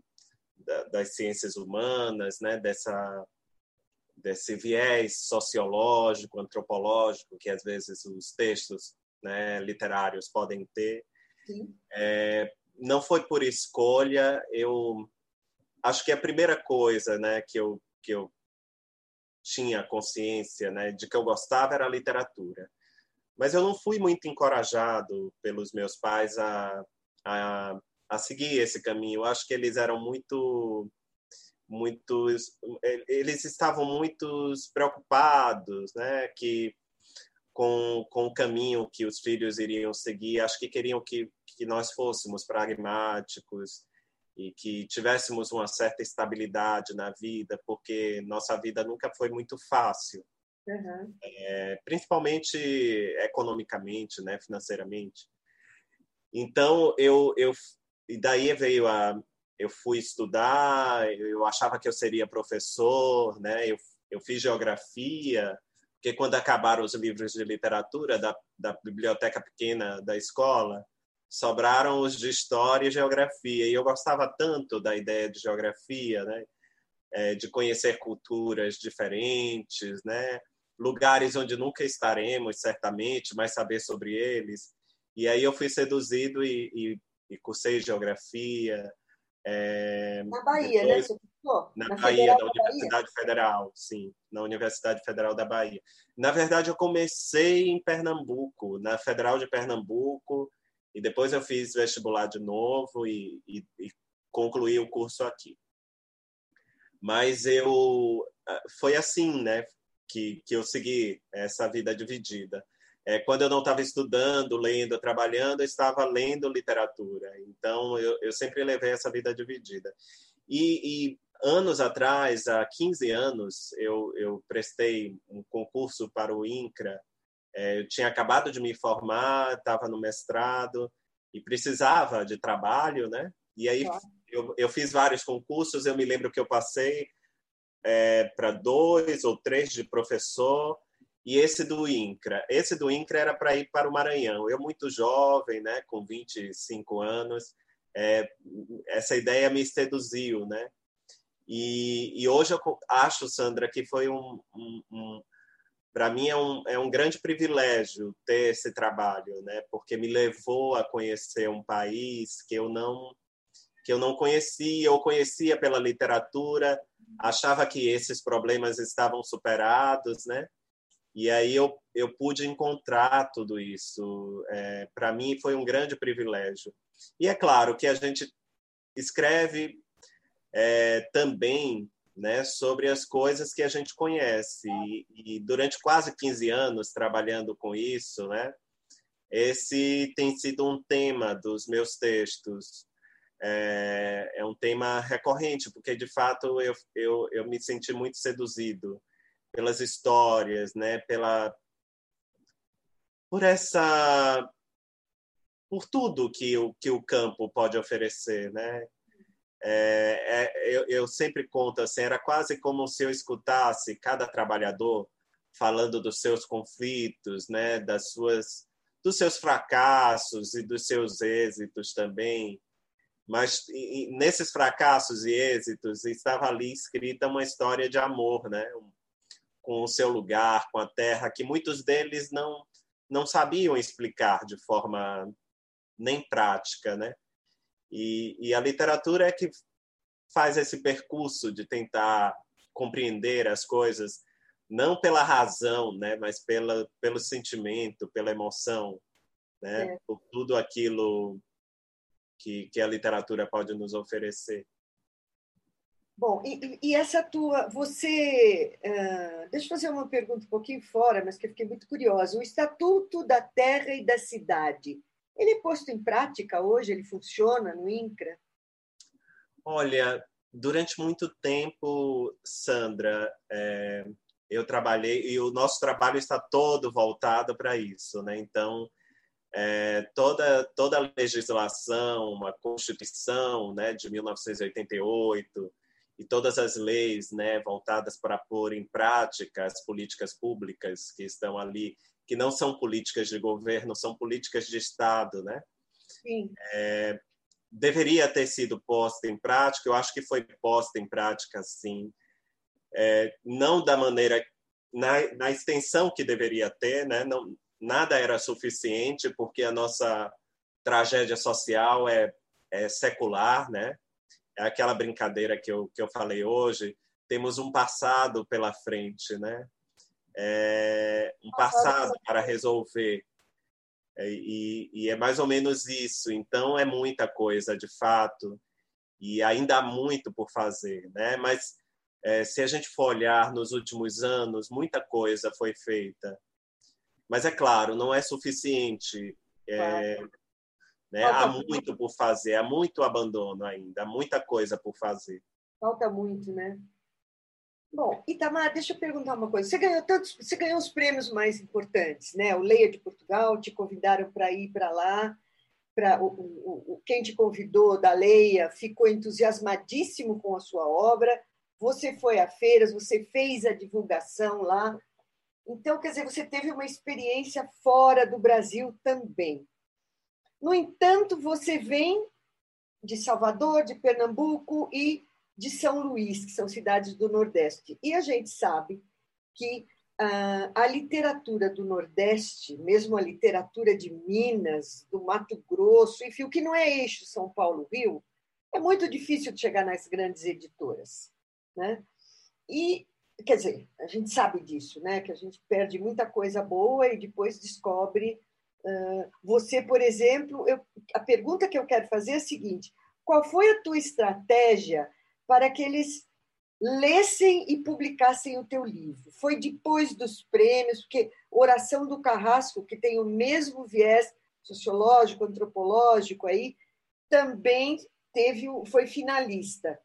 Speaker 3: da, das ciências humanas, né? Dessa desse viés sociológico, antropológico que às vezes os textos né, literários podem ter. É, não foi por escolha. Eu acho que a primeira coisa, né, que eu que eu tinha consciência, né, de que eu gostava era a literatura. Mas eu não fui muito encorajado pelos meus pais a, a, a seguir esse caminho. Eu acho que eles eram muito muitos eles estavam muito preocupados né que com, com o caminho que os filhos iriam seguir. Acho que queriam que, que nós fôssemos pragmáticos e que tivéssemos uma certa estabilidade na vida porque nossa vida nunca foi muito fácil. Uhum. é, principalmente economicamente né financeiramente. Então eu eu e daí veio a eu fui estudar, eu achava que eu seria professor, né? Eu, eu fiz geografia, porque quando acabaram os livros de literatura da, da biblioteca pequena da escola, sobraram os de história e geografia. E eu gostava tanto da ideia de geografia, né? É, de conhecer culturas diferentes, né? Lugares onde nunca estaremos, certamente, mas saber sobre eles. E aí eu fui seduzido e, e, e cursei geografia,
Speaker 4: é, na Bahia, né? depois, né?
Speaker 3: Na, na Bahia, da Universidade Bahia. Federal, sim, na Universidade Federal da Bahia. Na verdade, eu comecei em Pernambuco, na Federal de Pernambuco, e depois eu fiz vestibular de novo e, e, e concluí o curso aqui. Mas eu ah, foi assim, né, que, que eu segui essa vida dividida. É, quando eu não estava estudando, lendo, trabalhando, eu estava lendo literatura. Então, eu, eu sempre levei essa vida dividida. E, e, anos atrás, há 15 anos, eu, eu prestei um concurso para o INCRA. É, eu tinha acabado de me formar, estava no mestrado e precisava de trabalho, né? E aí eu, eu fiz vários concursos. Eu me lembro que eu passei é, para dois ou três de professor e esse do INCRA. Esse do INCRA era para ir para o Maranhão. Eu, muito jovem, né, com 25 anos, é, essa ideia me seduziu, né? E, e, hoje eu acho, Sandra, que foi um, um, um para mim é um, é um grande privilégio ter esse trabalho, né? Porque me levou a conhecer um país que eu não que eu não conhecia ou conhecia pela literatura, achava que esses problemas estavam superados, né? E aí eu, eu pude encontrar tudo isso. É, Para mim foi um grande privilégio. E é claro que a gente escreve é, também né, sobre as coisas que a gente conhece. E, e, durante quase 15 anos trabalhando com isso, né, esse tem sido um tema dos meus textos. É, é um tema recorrente, porque de fato eu, eu, eu me senti muito seduzido pelas histórias, né? Pela por essa por tudo que o que o campo pode oferecer, né? é, é, eu, eu, sempre conto assim, era quase como se eu escutasse cada trabalhador falando dos seus conflitos, né, das suas, dos seus fracassos e dos seus êxitos também. Mas e, nesses fracassos e êxitos estava ali escrita uma história de amor, né, com o seu lugar, com a terra, que muitos deles não não sabiam explicar de forma nem prática, né? E, e a literatura é que faz esse percurso de tentar compreender as coisas não pela razão, né, mas pela, pelo sentimento, pela emoção, né, é. por tudo aquilo que, que a literatura pode nos oferecer.
Speaker 4: Bom, e, e essa tua, você, uh, deixa eu fazer uma pergunta um pouquinho fora, mas que eu fiquei muito curiosa. O Estatuto da Terra e da Cidade, ele é posto em prática hoje? Ele funciona no INCRA?
Speaker 3: Olha, durante muito tempo, Sandra, é, eu trabalhei e o nosso trabalho está todo voltado para isso, né? Então, é, toda toda a legislação, a Constituição, né, de 1988 e todas as leis, né, voltadas para pôr em prática as políticas públicas que estão ali, que não são políticas de governo, são políticas de Estado, né?
Speaker 4: Sim.
Speaker 3: É, deveria ter sido posta em prática, eu acho que foi posta em prática, sim, é, não da maneira, na, na, extensão que deveria ter, né? não, nada era suficiente, porque a nossa tragédia social é, é secular, né? É aquela brincadeira que eu, que eu falei hoje, temos um passado pela frente, né? É, um passado para resolver. É, e, e, é mais ou menos isso. Então, é muita coisa, de fato, e ainda há muito por fazer. Né? Mas, é, se a gente for olhar nos últimos anos, muita coisa foi feita. Mas, é claro, não é suficiente. É, né? Há muito por fazer, há muito abandono ainda, há muita coisa por fazer.
Speaker 4: Falta muito, né? Bom, Itamar, deixa eu perguntar uma coisa. Você ganhou tantos, você ganhou os prêmios mais importantes, né? O Leia de Portugal te convidaram para ir para lá. Para o, o, o, quem te convidou da Leia ficou entusiasmadíssimo com a sua obra. Você foi a feiras, você fez a divulgação lá. Então, quer dizer, você teve uma experiência fora do Brasil também. No entanto, você vem de Salvador, de Pernambuco e de São Luís, que são cidades do Nordeste. E a gente sabe que uh, a literatura do Nordeste, mesmo a literatura de Minas, do Mato Grosso, enfim, o que não é eixo São Paulo-Rio, é muito difícil de chegar nas grandes editoras. Né? E, quer dizer, a gente sabe disso, né? que a gente perde muita coisa boa e depois descobre. Você, por exemplo, eu, a pergunta que eu quero fazer é a seguinte: qual foi a tua estratégia para que eles lessem e publicassem o teu livro. Foi depois dos prêmios, porque Oração do Carrasco, que tem o mesmo viés sociológico, antropológico aí, também teve foi finalista.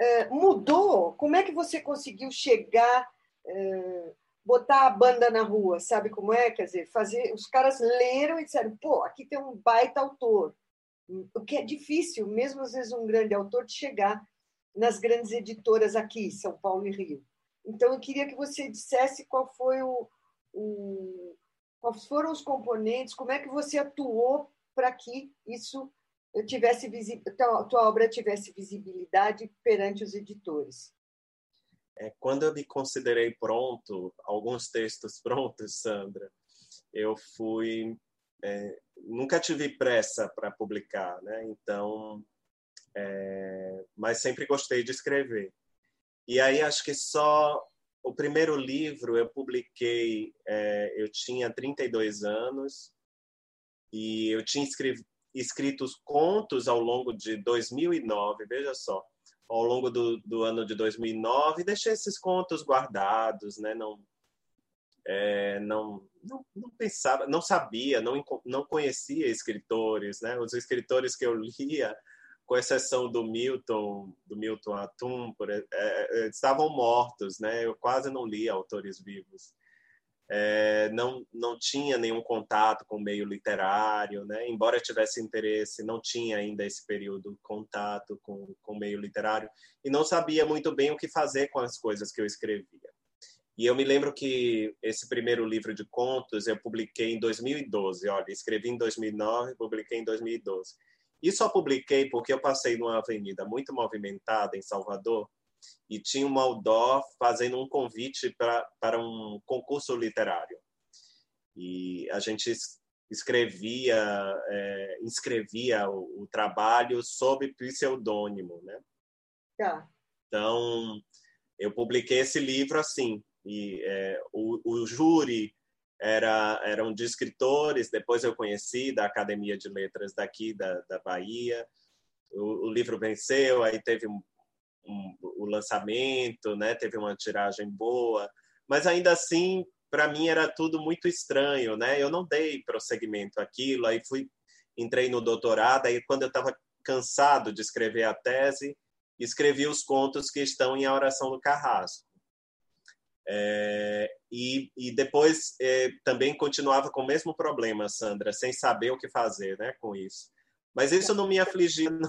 Speaker 4: Uh, mudou? Como é que você conseguiu chegar, uh, botar a banda na rua? Sabe como é? Quer dizer, fazer. Os caras leram e disseram: pô, aqui tem um baita autor. O que é difícil, mesmo às vezes um grande autor, de chegar nas grandes editoras aqui, São Paulo e Rio. Então, eu queria que você dissesse qual foi o, o quais foram os componentes, como é que você atuou para que isso tivesse tua, tua obra tivesse visibilidade perante os editores.
Speaker 3: É, quando eu me considerei pronto, alguns textos prontos, Sandra, eu fui é, nunca tive pressa para publicar, né? Então é, mas sempre gostei de escrever. E aí acho que só o primeiro livro eu publiquei, é, eu tinha 32 anos e eu tinha escrito, escrito contos ao longo de 2009, veja só, ao longo do, do ano de 2009, deixei esses contos guardados, né? Não, é, não, não, não, pensava, não sabia, não, não conhecia escritores, né? Os escritores que eu lia com exceção do Milton, do Milton Atum, por, é, é, estavam mortos, né? Eu quase não li autores vivos. É, não, não tinha nenhum contato com o meio literário, né? embora tivesse interesse, não tinha ainda esse período contato com, com o meio literário e não sabia muito bem o que fazer com as coisas que eu escrevia. E eu me lembro que esse primeiro livro de contos eu publiquei em 2012. Olha, escrevi em 2009, publiquei em 2012. E só publiquei porque eu passei numa avenida muito movimentada em Salvador e tinha um outdoor fazendo um convite pra, para um concurso literário. E a gente escrevia, é, inscrevia o, o, trabalho sob pseudônimo, né?
Speaker 4: Tá.
Speaker 3: Então, eu publiquei esse livro assim, e é, o, o júri era eram de escritores, depois eu conheci da Academia de Letras daqui da, da Bahia. O, o livro venceu, aí teve um, um, o lançamento, né? Teve uma tiragem boa, mas ainda assim, para mim era tudo muito estranho, né? Eu não dei prosseguimento àquilo, aí fui entrei no doutorado, aí quando eu estava cansado de escrever a tese, escrevi os contos que estão em A Oração do Carrasco. É, e, e, depois é, também continuava com o mesmo problema, Sandra, sem saber o que fazer né, com isso. Mas isso não me afligia, não.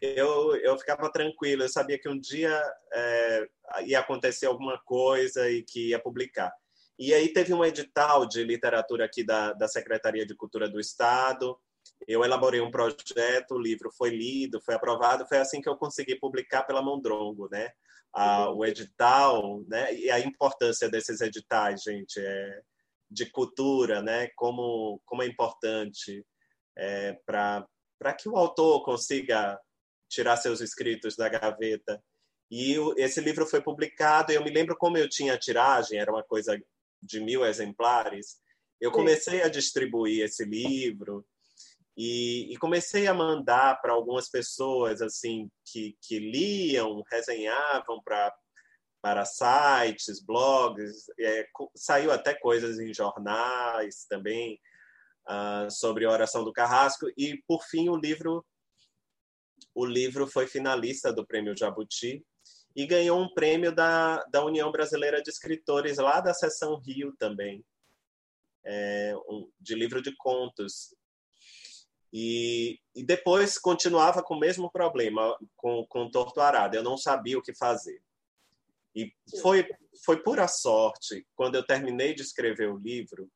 Speaker 3: Eu, eu ficava tranquilo, eu sabia que um dia é, ia acontecer alguma coisa e que ia publicar. E aí teve um edital de literatura aqui da, da Secretaria de Cultura do Estado, eu elaborei um projeto, o livro foi lido, foi aprovado, foi assim que eu consegui publicar pela Mondrongo, né? Ah, o edital, né? E a importância desses editais, gente, é de cultura, né? Como como é importante é, para que o autor consiga tirar seus escritos da gaveta. E o, esse livro foi publicado. E eu me lembro como eu tinha tiragem, era uma coisa de mil exemplares. Eu comecei a distribuir esse livro e, e comecei a mandar para algumas pessoas assim que, que liam, resenhavam para para sites, blogs, é, saiu até coisas em jornais também uh, sobre a oração do Carrasco e por fim o livro o livro foi finalista do Prêmio Jabuti e ganhou um prêmio da, da União Brasileira de Escritores lá da seção Rio também é, um, de livro de contos e, e, depois continuava com o mesmo problema com, com Torto Arado. Eu não sabia o que fazer. E foi, foi pura sorte. Quando eu terminei de escrever o livro,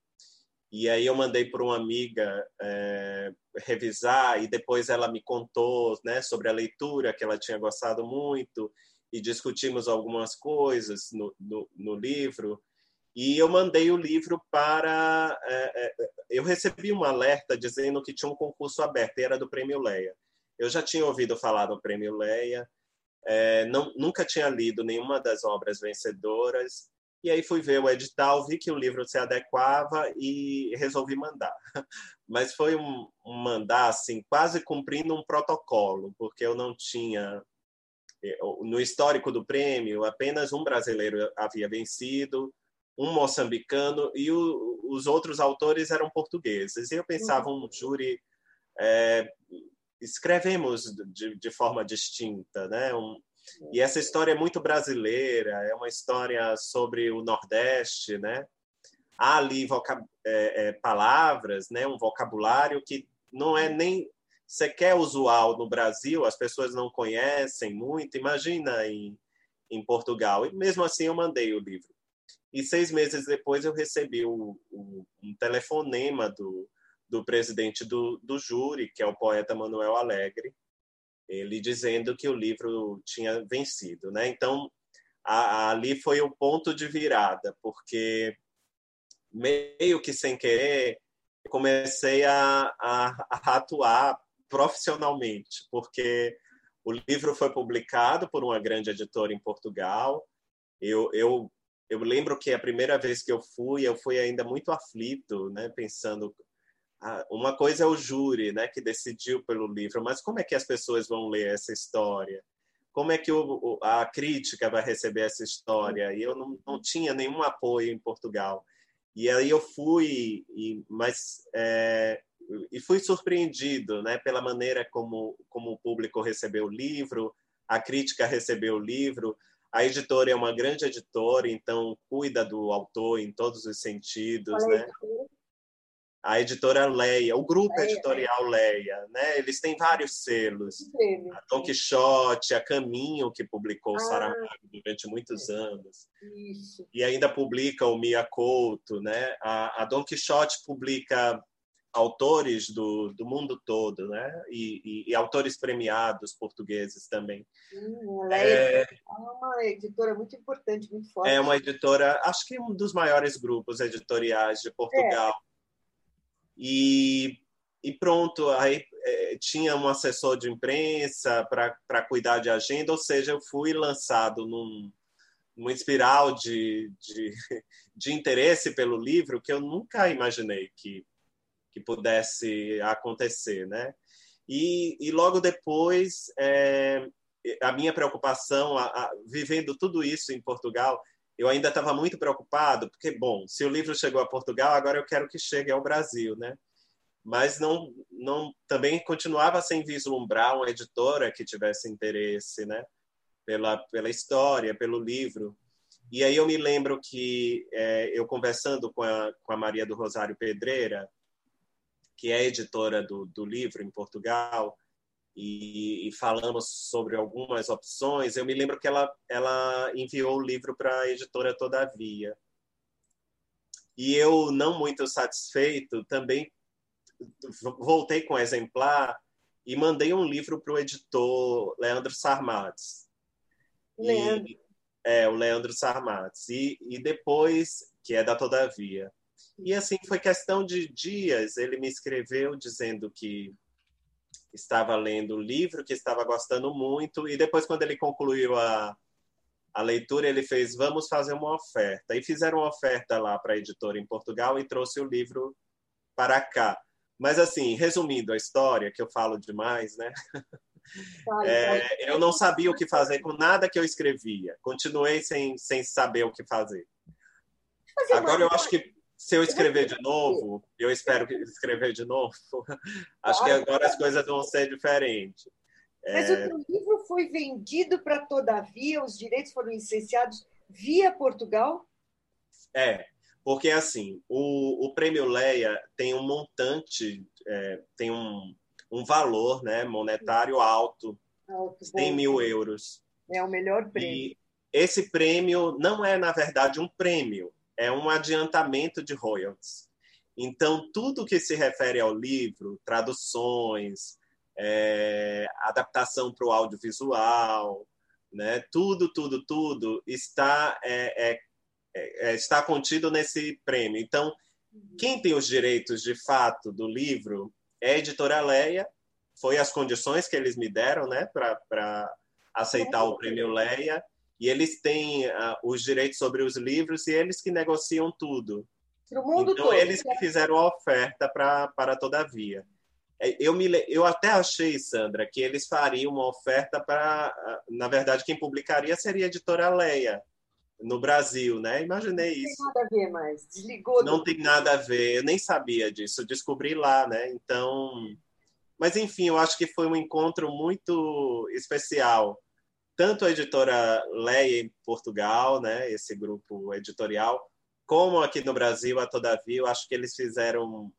Speaker 3: e aí eu mandei para uma amiga é, revisar, e depois ela me contou né, sobre a leitura, que ela tinha gostado muito, e discutimos algumas coisas no, no, no livro. E eu mandei o livro para. É, é, eu recebi um alerta dizendo que tinha um concurso aberto, e era do Prêmio Leia. Eu já tinha ouvido falar do Prêmio Leia, é, não, nunca tinha lido nenhuma das obras vencedoras, e aí fui ver o edital, vi que o livro se adequava e resolvi mandar. Mas foi um, um mandar, assim, quase cumprindo um protocolo, porque eu não tinha. No histórico do prêmio, apenas um brasileiro havia vencido, um moçambicano e o, os outros autores eram portugueses. E eu pensava, um júri, é, escrevemos de, de, forma distinta, né? Um, e essa história é muito brasileira, é uma história sobre o Nordeste, né? Há ali é, é, palavras, né? Um vocabulário que não é nem sequer usual no Brasil, as pessoas não conhecem muito. Imagina em, em Portugal. E mesmo assim eu mandei o livro. E seis meses depois eu recebi um, um, um telefonema do, do presidente do, do júri, que é o poeta Manuel Alegre, ele dizendo que o livro tinha vencido, né? Então a, ali foi o ponto de virada, porque meio que sem querer comecei a, a, a atuar profissionalmente, porque o livro foi publicado por uma grande editora em Portugal. Eu, eu eu lembro que a primeira vez que eu fui, eu fui ainda muito aflito, né, pensando uma coisa é o júri, né, que decidiu pelo livro, mas como é que as pessoas vão ler essa história? Como é que o, a crítica vai receber essa história? E eu não, não tinha nenhum apoio em Portugal. E aí eu fui, e, mas é, e fui surpreendido, né, pela maneira como como o público recebeu o livro, a crítica recebeu o livro, A editora é uma grande editora, então cuida do autor em todos os sentidos,
Speaker 4: Qual é a
Speaker 3: né? A editora Leia, o grupo
Speaker 4: Leia,
Speaker 3: editorial Leia, né? Eles têm vários selos. A Don Quixote, a Caminho, que publicou o
Speaker 4: Ah.
Speaker 3: Saramago durante muitos anos.
Speaker 4: Isso.
Speaker 3: E ainda publica o Mia Couto, né? A, a Don Quixote publica autores do, do mundo todo, né? E, e- e autores premiados portugueses também.
Speaker 4: Hum, Leia é uma editora muito importante, muito forte.
Speaker 3: É uma editora, acho que um dos maiores grupos editoriais de Portugal. E, e pronto, aí eh, tinha um assessor de imprensa para cuidar de agenda, ou seja, eu fui lançado num, numa espiral de, de, de interesse pelo livro que eu nunca imaginei que, que pudesse acontecer, né? E, e logo depois, eh, a minha preocupação, a- a- vivendo tudo isso em Portugal, eu ainda estava muito preocupado, porque, bom, se o livro chegou a Portugal, agora eu quero que chegue ao Brasil, né? Mas não, não também continuava sem vislumbrar uma editora que tivesse interesse, né? Pela, pela história, pelo livro. E aí eu me lembro que é, eu conversando com a, com a Maria do Rosário Pedreira, que é editora do, do livro em Portugal, e, e falamos sobre algumas opções. Eu me lembro que ela, ela enviou o livro para a editora Todavia. E eu, não muito satisfeito, também voltei com o exemplar e mandei um livro para o editor Leandro Sarmates.
Speaker 4: Leandro.
Speaker 3: E, é, o Leandro Sarmates. E, e depois, que é da Todavia. E assim, foi questão de dias, ele me escreveu dizendo que estava lendo o livro, que estava gostando muito, e depois, quando ele concluiu a, a leitura, ele fez: Vamos fazer uma oferta. E fizeram uma oferta lá para a editora em Portugal e trouxe o livro para cá. Mas, assim, resumindo a história, que eu falo demais, né? É, eu não sabia o que fazer com nada que eu escrevia. Continuei sem, sem saber o que fazer. Agora eu acho que se eu escrever de novo, eu espero que escrever de novo, acho que agora as coisas vão ser diferentes.
Speaker 4: Mas o teu livro foi vendido para Todavia, os direitos foram licenciados via Portugal?
Speaker 3: É, porque assim, o, o prêmio Leia tem um montante, é, tem um, um valor né, monetário alto,
Speaker 4: Alto,
Speaker 3: 100
Speaker 4: bom.
Speaker 3: mil euros.
Speaker 4: É o melhor prêmio.
Speaker 3: E esse prêmio não é, na verdade, um prêmio, é um adiantamento de royalties. Então, tudo que se refere ao livro, traduções, é, adaptação para o audiovisual, né, tudo, tudo, tudo está, é, é, é, está contido nesse prêmio. Então, quem tem os direitos de fato do livro é a editora Leia, foi as condições que eles me deram né, para aceitar o prêmio Leia e eles têm uh, os direitos sobre os livros e eles que negociam tudo. Então,
Speaker 4: todo.
Speaker 3: eles que fizeram a oferta pra, para Todavia. Eu, me, eu até achei, Sandra, que eles fariam uma oferta para. Na verdade, quem publicaria seria a editora Leia, no Brasil, né? Imaginei isso.
Speaker 4: Não tem nada a ver mais. Desligou.
Speaker 3: Não
Speaker 4: do...
Speaker 3: tem nada a ver, eu nem sabia disso, descobri lá, né? Então. Mas, enfim, eu acho que foi um encontro muito especial tanto a editora Leia em Portugal, né, esse grupo editorial, como aqui no Brasil, a Todavia, eu acho que eles fizeram,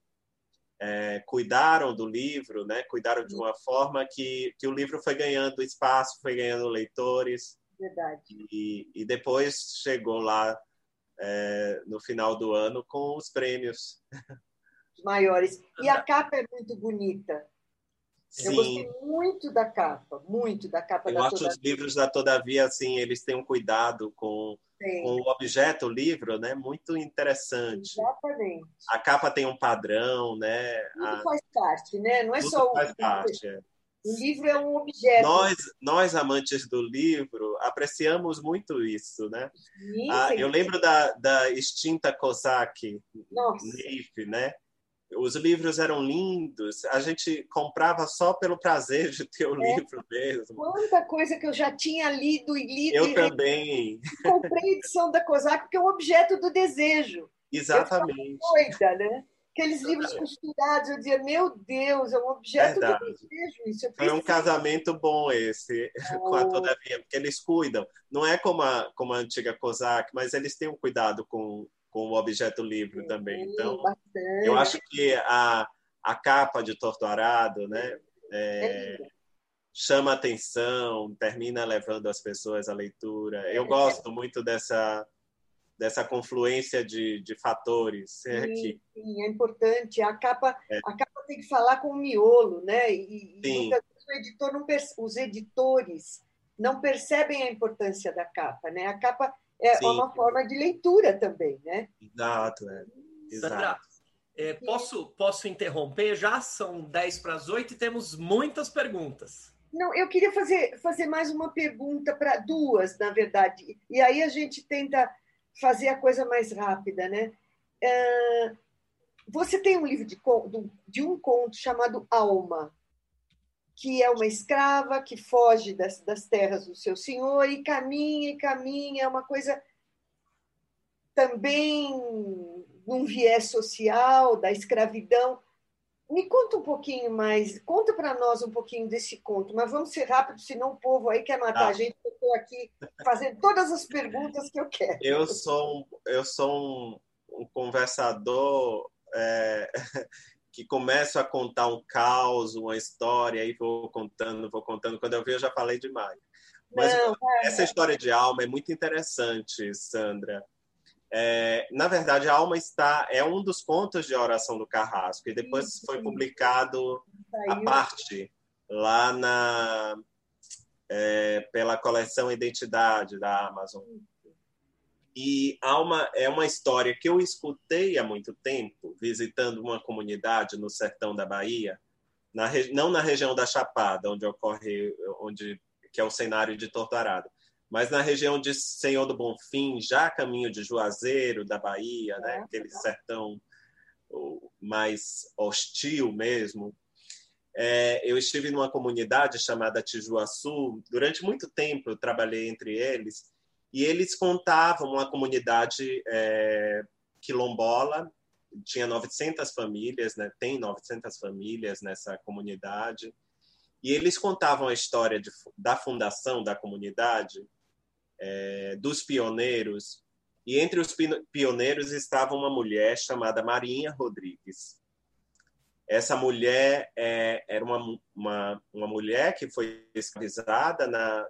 Speaker 3: é, cuidaram do livro, né, cuidaram de uma forma que, que o livro foi ganhando espaço, foi ganhando leitores.
Speaker 4: Verdade.
Speaker 3: E, e depois chegou lá é, no final do ano com os prêmios.
Speaker 4: Os maiores. E a capa é muito bonita.
Speaker 3: Sim.
Speaker 4: Eu gostei muito da capa, muito da capa
Speaker 3: Eu
Speaker 4: da
Speaker 3: acho
Speaker 4: Todavia.
Speaker 3: os livros da Todavia, assim, eles têm um cuidado com, com o objeto, o livro, né? Muito interessante.
Speaker 4: Exatamente.
Speaker 3: A capa tem um padrão, né?
Speaker 4: Tudo
Speaker 3: a...
Speaker 4: faz parte, né? Não é
Speaker 3: Tudo
Speaker 4: só
Speaker 3: faz
Speaker 4: o
Speaker 3: parte. É.
Speaker 4: O livro é um objeto.
Speaker 3: Nós, nós amantes do livro, apreciamos muito isso, né?
Speaker 4: Sim,
Speaker 3: ah, eu lembro da, da extinta
Speaker 4: Nossa.
Speaker 3: Neif, né? Os livros eram lindos, a gente comprava só pelo prazer de ter o
Speaker 4: É.
Speaker 3: livro mesmo.
Speaker 4: Quanta coisa que eu já tinha lido e lido.
Speaker 3: Eu
Speaker 4: e
Speaker 3: também,
Speaker 4: comprei a edição da COSAC, porque é um objeto do desejo.
Speaker 3: exatamente.
Speaker 4: Doida, né? Aqueles livros costurados, eu dizia, meu Deus, é um objeto
Speaker 3: Verdade.
Speaker 4: de desejo. Isso
Speaker 3: Foi um casamento bom esse, com a
Speaker 4: Oh.
Speaker 3: Todavia, porque eles cuidam. Não é como a, como a antiga COSAC, mas eles têm um cuidado com, com o objeto livre também. Então,
Speaker 4: Bastante.
Speaker 3: eu acho que a, a capa de Torturado, né, é,
Speaker 4: É
Speaker 3: chama atenção, termina levando as pessoas à leitura. Eu gosto muito dessa, dessa confluência de, de fatores. É
Speaker 4: Sim,
Speaker 3: que,
Speaker 4: sim, é importante. A capa,
Speaker 3: É.
Speaker 4: a capa tem que falar com o miolo, né? E, e muitas vezes o editor não os editores não percebem a importância da capa, né? A capa é
Speaker 3: Sim.
Speaker 4: uma forma de leitura também, né?
Speaker 3: exato, é.
Speaker 1: Sandra,
Speaker 3: Exato.
Speaker 1: é, posso, posso interromper? Já são 10 para as 8 e temos muitas perguntas.
Speaker 4: Não, eu queria fazer, fazer mais uma pergunta para duas, na verdade. E aí a gente tenta fazer a coisa mais rápida, né? Ah, Você tem um livro de, de um conto chamado Alma, que é uma escrava que foge das, das terras do seu senhor e caminha e caminha, é uma coisa também num viés social da escravidão. Me conta um pouquinho mais, conta para nós um pouquinho desse conto, mas vamos ser rápidos, senão o povo aí quer matar
Speaker 3: Tá.
Speaker 4: a gente. Eu estou aqui fazendo todas as perguntas que eu quero.
Speaker 3: Eu sou um, eu sou um, um conversador é, que começo a contar um caos, uma história, e vou contando, vou contando. Quando eu vi, eu já falei demais. Mas
Speaker 4: Não,
Speaker 3: essa história de alma é muito interessante, Sandra. É, na verdade, a alma está é um dos contos de oração do Carrasco e depois
Speaker 4: Isso,
Speaker 3: foi publicado a parte lá na é, pela coleção Identidade da Amazon. E Alma é uma história que eu escutei há muito tempo, visitando uma comunidade no sertão da Bahia, na não na região da Chapada, onde ocorre, onde que é o cenário de Torturado, mas na região de Senhor do Bonfim, já a caminho de Juazeiro, da Bahia, né? aquele sertão mais hostil mesmo. É, eu estive numa comunidade chamada Tijuaçu. Durante muito tempo eu trabalhei entre eles e eles contavam uma comunidade é, quilombola. Tinha 900 famílias, né? tem 900 famílias nessa comunidade. E eles contavam a história de, da fundação da comunidade, é, dos pioneiros. E entre os pioneiros estava uma mulher chamada Marinha Rodrigues. Essa mulher é, era uma, uma, uma mulher que foi escravizada na,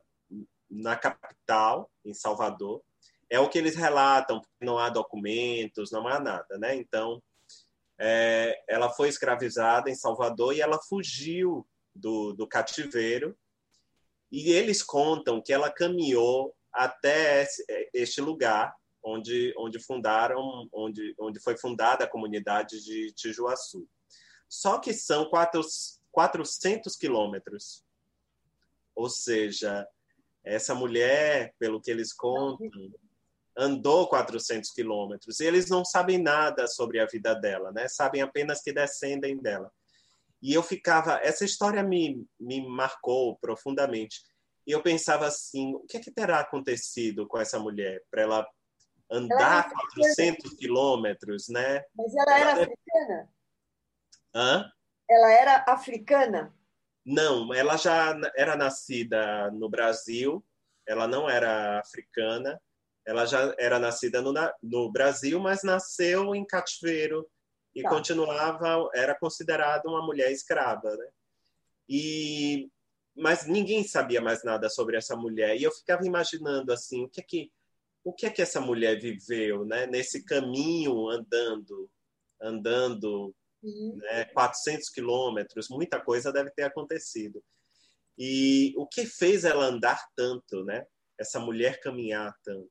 Speaker 3: na capital, em Salvador. É o que eles relatam, porque não há documentos, não há nada, né? Então, é, ela foi escravizada em Salvador e ela fugiu do, do cativeiro. E eles contam que ela caminhou até este lugar onde, onde fundaram, onde, onde foi fundada a comunidade de Tijuaçu. Só que são quatro, 400 quilômetros. Ou seja, essa mulher, pelo que eles contam, andou 400 quilômetros. E eles não sabem nada sobre a vida dela, né? Sabem apenas que descendem dela. E eu ficava... Essa história me, me marcou profundamente. E eu pensava assim, o que, é que terá acontecido com essa mulher para ela andar ela 400 quilômetros, né?
Speaker 4: Mas ela era ela... africana?
Speaker 3: Hã?
Speaker 4: Ela era africana?
Speaker 3: Não, ela já era nascida no Brasil, ela não era africana, ela já era nascida no, no Brasil, mas nasceu em cativeiro e tá. continuava, era considerada uma mulher escrava, né? E mas ninguém sabia mais nada sobre essa mulher e eu ficava imaginando assim, o que é que o que é que essa mulher viveu, né, nesse caminho andando, andando
Speaker 4: Uhum.
Speaker 3: né, 400 quilômetros, muita coisa deve ter acontecido. E o que fez ela andar tanto, né? Essa mulher caminhar tanto.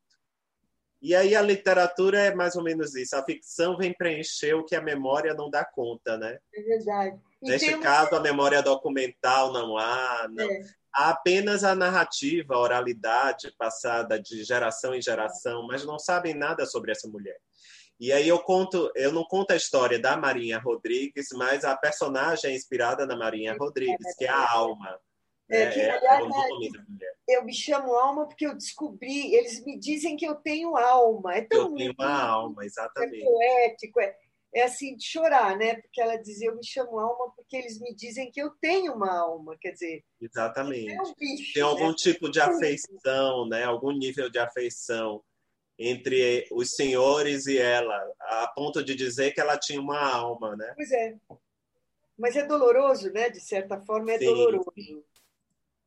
Speaker 3: E aí a literatura é mais ou menos isso. A ficção vem preencher o que a memória não dá conta, né?
Speaker 4: É verdade.
Speaker 3: E Neste caso, a memória documental não há, não. É. Há apenas a narrativa, a oralidade passada de geração em geração, mas não sabem nada sobre essa mulher. E aí eu conto, eu não conto a história da Marinha Rodrigues, mas a personagem é inspirada na Marinha Rodrigues, que é a Alma.
Speaker 4: É, que, é, aliás, é, eu me chamo Alma porque eu descobri, eles me dizem que eu tenho alma. É tão
Speaker 3: eu tenho uma alma, exatamente.
Speaker 4: É poético. É. é assim de chorar, né? Porque ela dizia, eu me chamo alma porque eles me dizem que eu tenho uma alma, quer dizer.
Speaker 3: Exatamente. É um bicho, Tem algum né? tipo de afeição, né? Algum nível de afeição entre os senhores e ela, a ponto de dizer que ela tinha uma alma, né?
Speaker 4: Pois é. Mas é doloroso, né? De certa forma, é Sim. doloroso.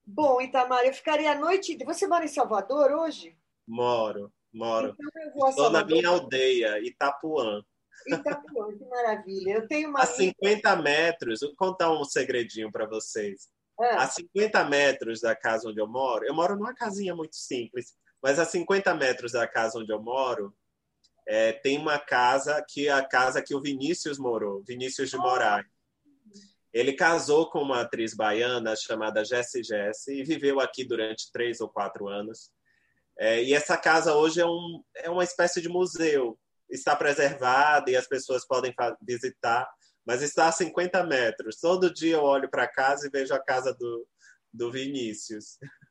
Speaker 4: Bom, Itamar, eu ficaria a noite. Você mora em Salvador hoje?
Speaker 3: Moro, moro. Então eu vou Estou na minha aldeia, Itapuã.
Speaker 4: Itapuã, que maravilha. Eu tenho uma. A
Speaker 3: 50 metros, vou contar um segredinho para vocês. Ah. A 50 metros da casa onde eu moro, eu moro numa casinha muito simples, mas a 50 metros da casa onde eu moro, é, tem uma casa que é a casa que o Vinícius morou, Vinícius de Moraes. Ele casou com uma atriz baiana chamada Jessie Jessie e viveu aqui durante três ou quatro anos. É, e essa casa hoje é, um, é uma espécie de museu está preservada e as pessoas podem visitar, mas está a 50 metros. Todo dia eu olho para casa e vejo a casa do, do Vinícius.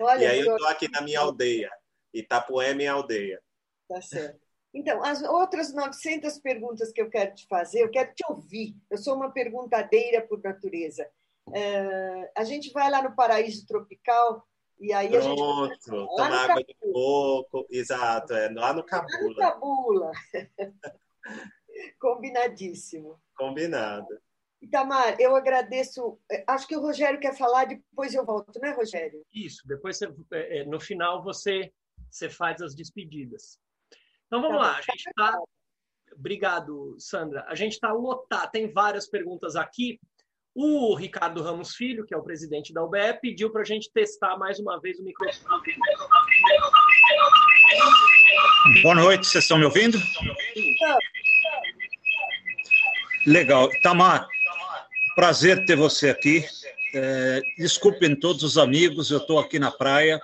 Speaker 3: Olha, e aí eu estou aqui na minha aldeia. Itapuã é minha aldeia.
Speaker 4: Tá certo. Então, as outras 900 perguntas que eu quero te fazer, eu quero te ouvir. Eu sou uma perguntadeira por natureza. Uh, a gente vai lá no paraíso tropical e aí
Speaker 3: Pronto, a gente. tomar água de coco, exato, é lá no Cabula. Lá no
Speaker 4: Cabula. Combinadíssimo.
Speaker 3: Combinado.
Speaker 4: Itamar, eu agradeço. Acho que o Rogério quer falar, depois eu volto, né, Rogério?
Speaker 1: Isso, depois você, é, é, no final você, você faz as despedidas. Então vamos tá lá, a gente está. Obrigado, Sandra. A gente está lotado, tem várias perguntas aqui. O Ricardo Ramos Filho, que é o presidente da UBE, pediu para a gente testar mais uma vez o microfone.
Speaker 5: Boa noite, vocês estão me ouvindo? Legal. Tamar, prazer ter você aqui. É, desculpem todos os amigos, eu estou aqui na praia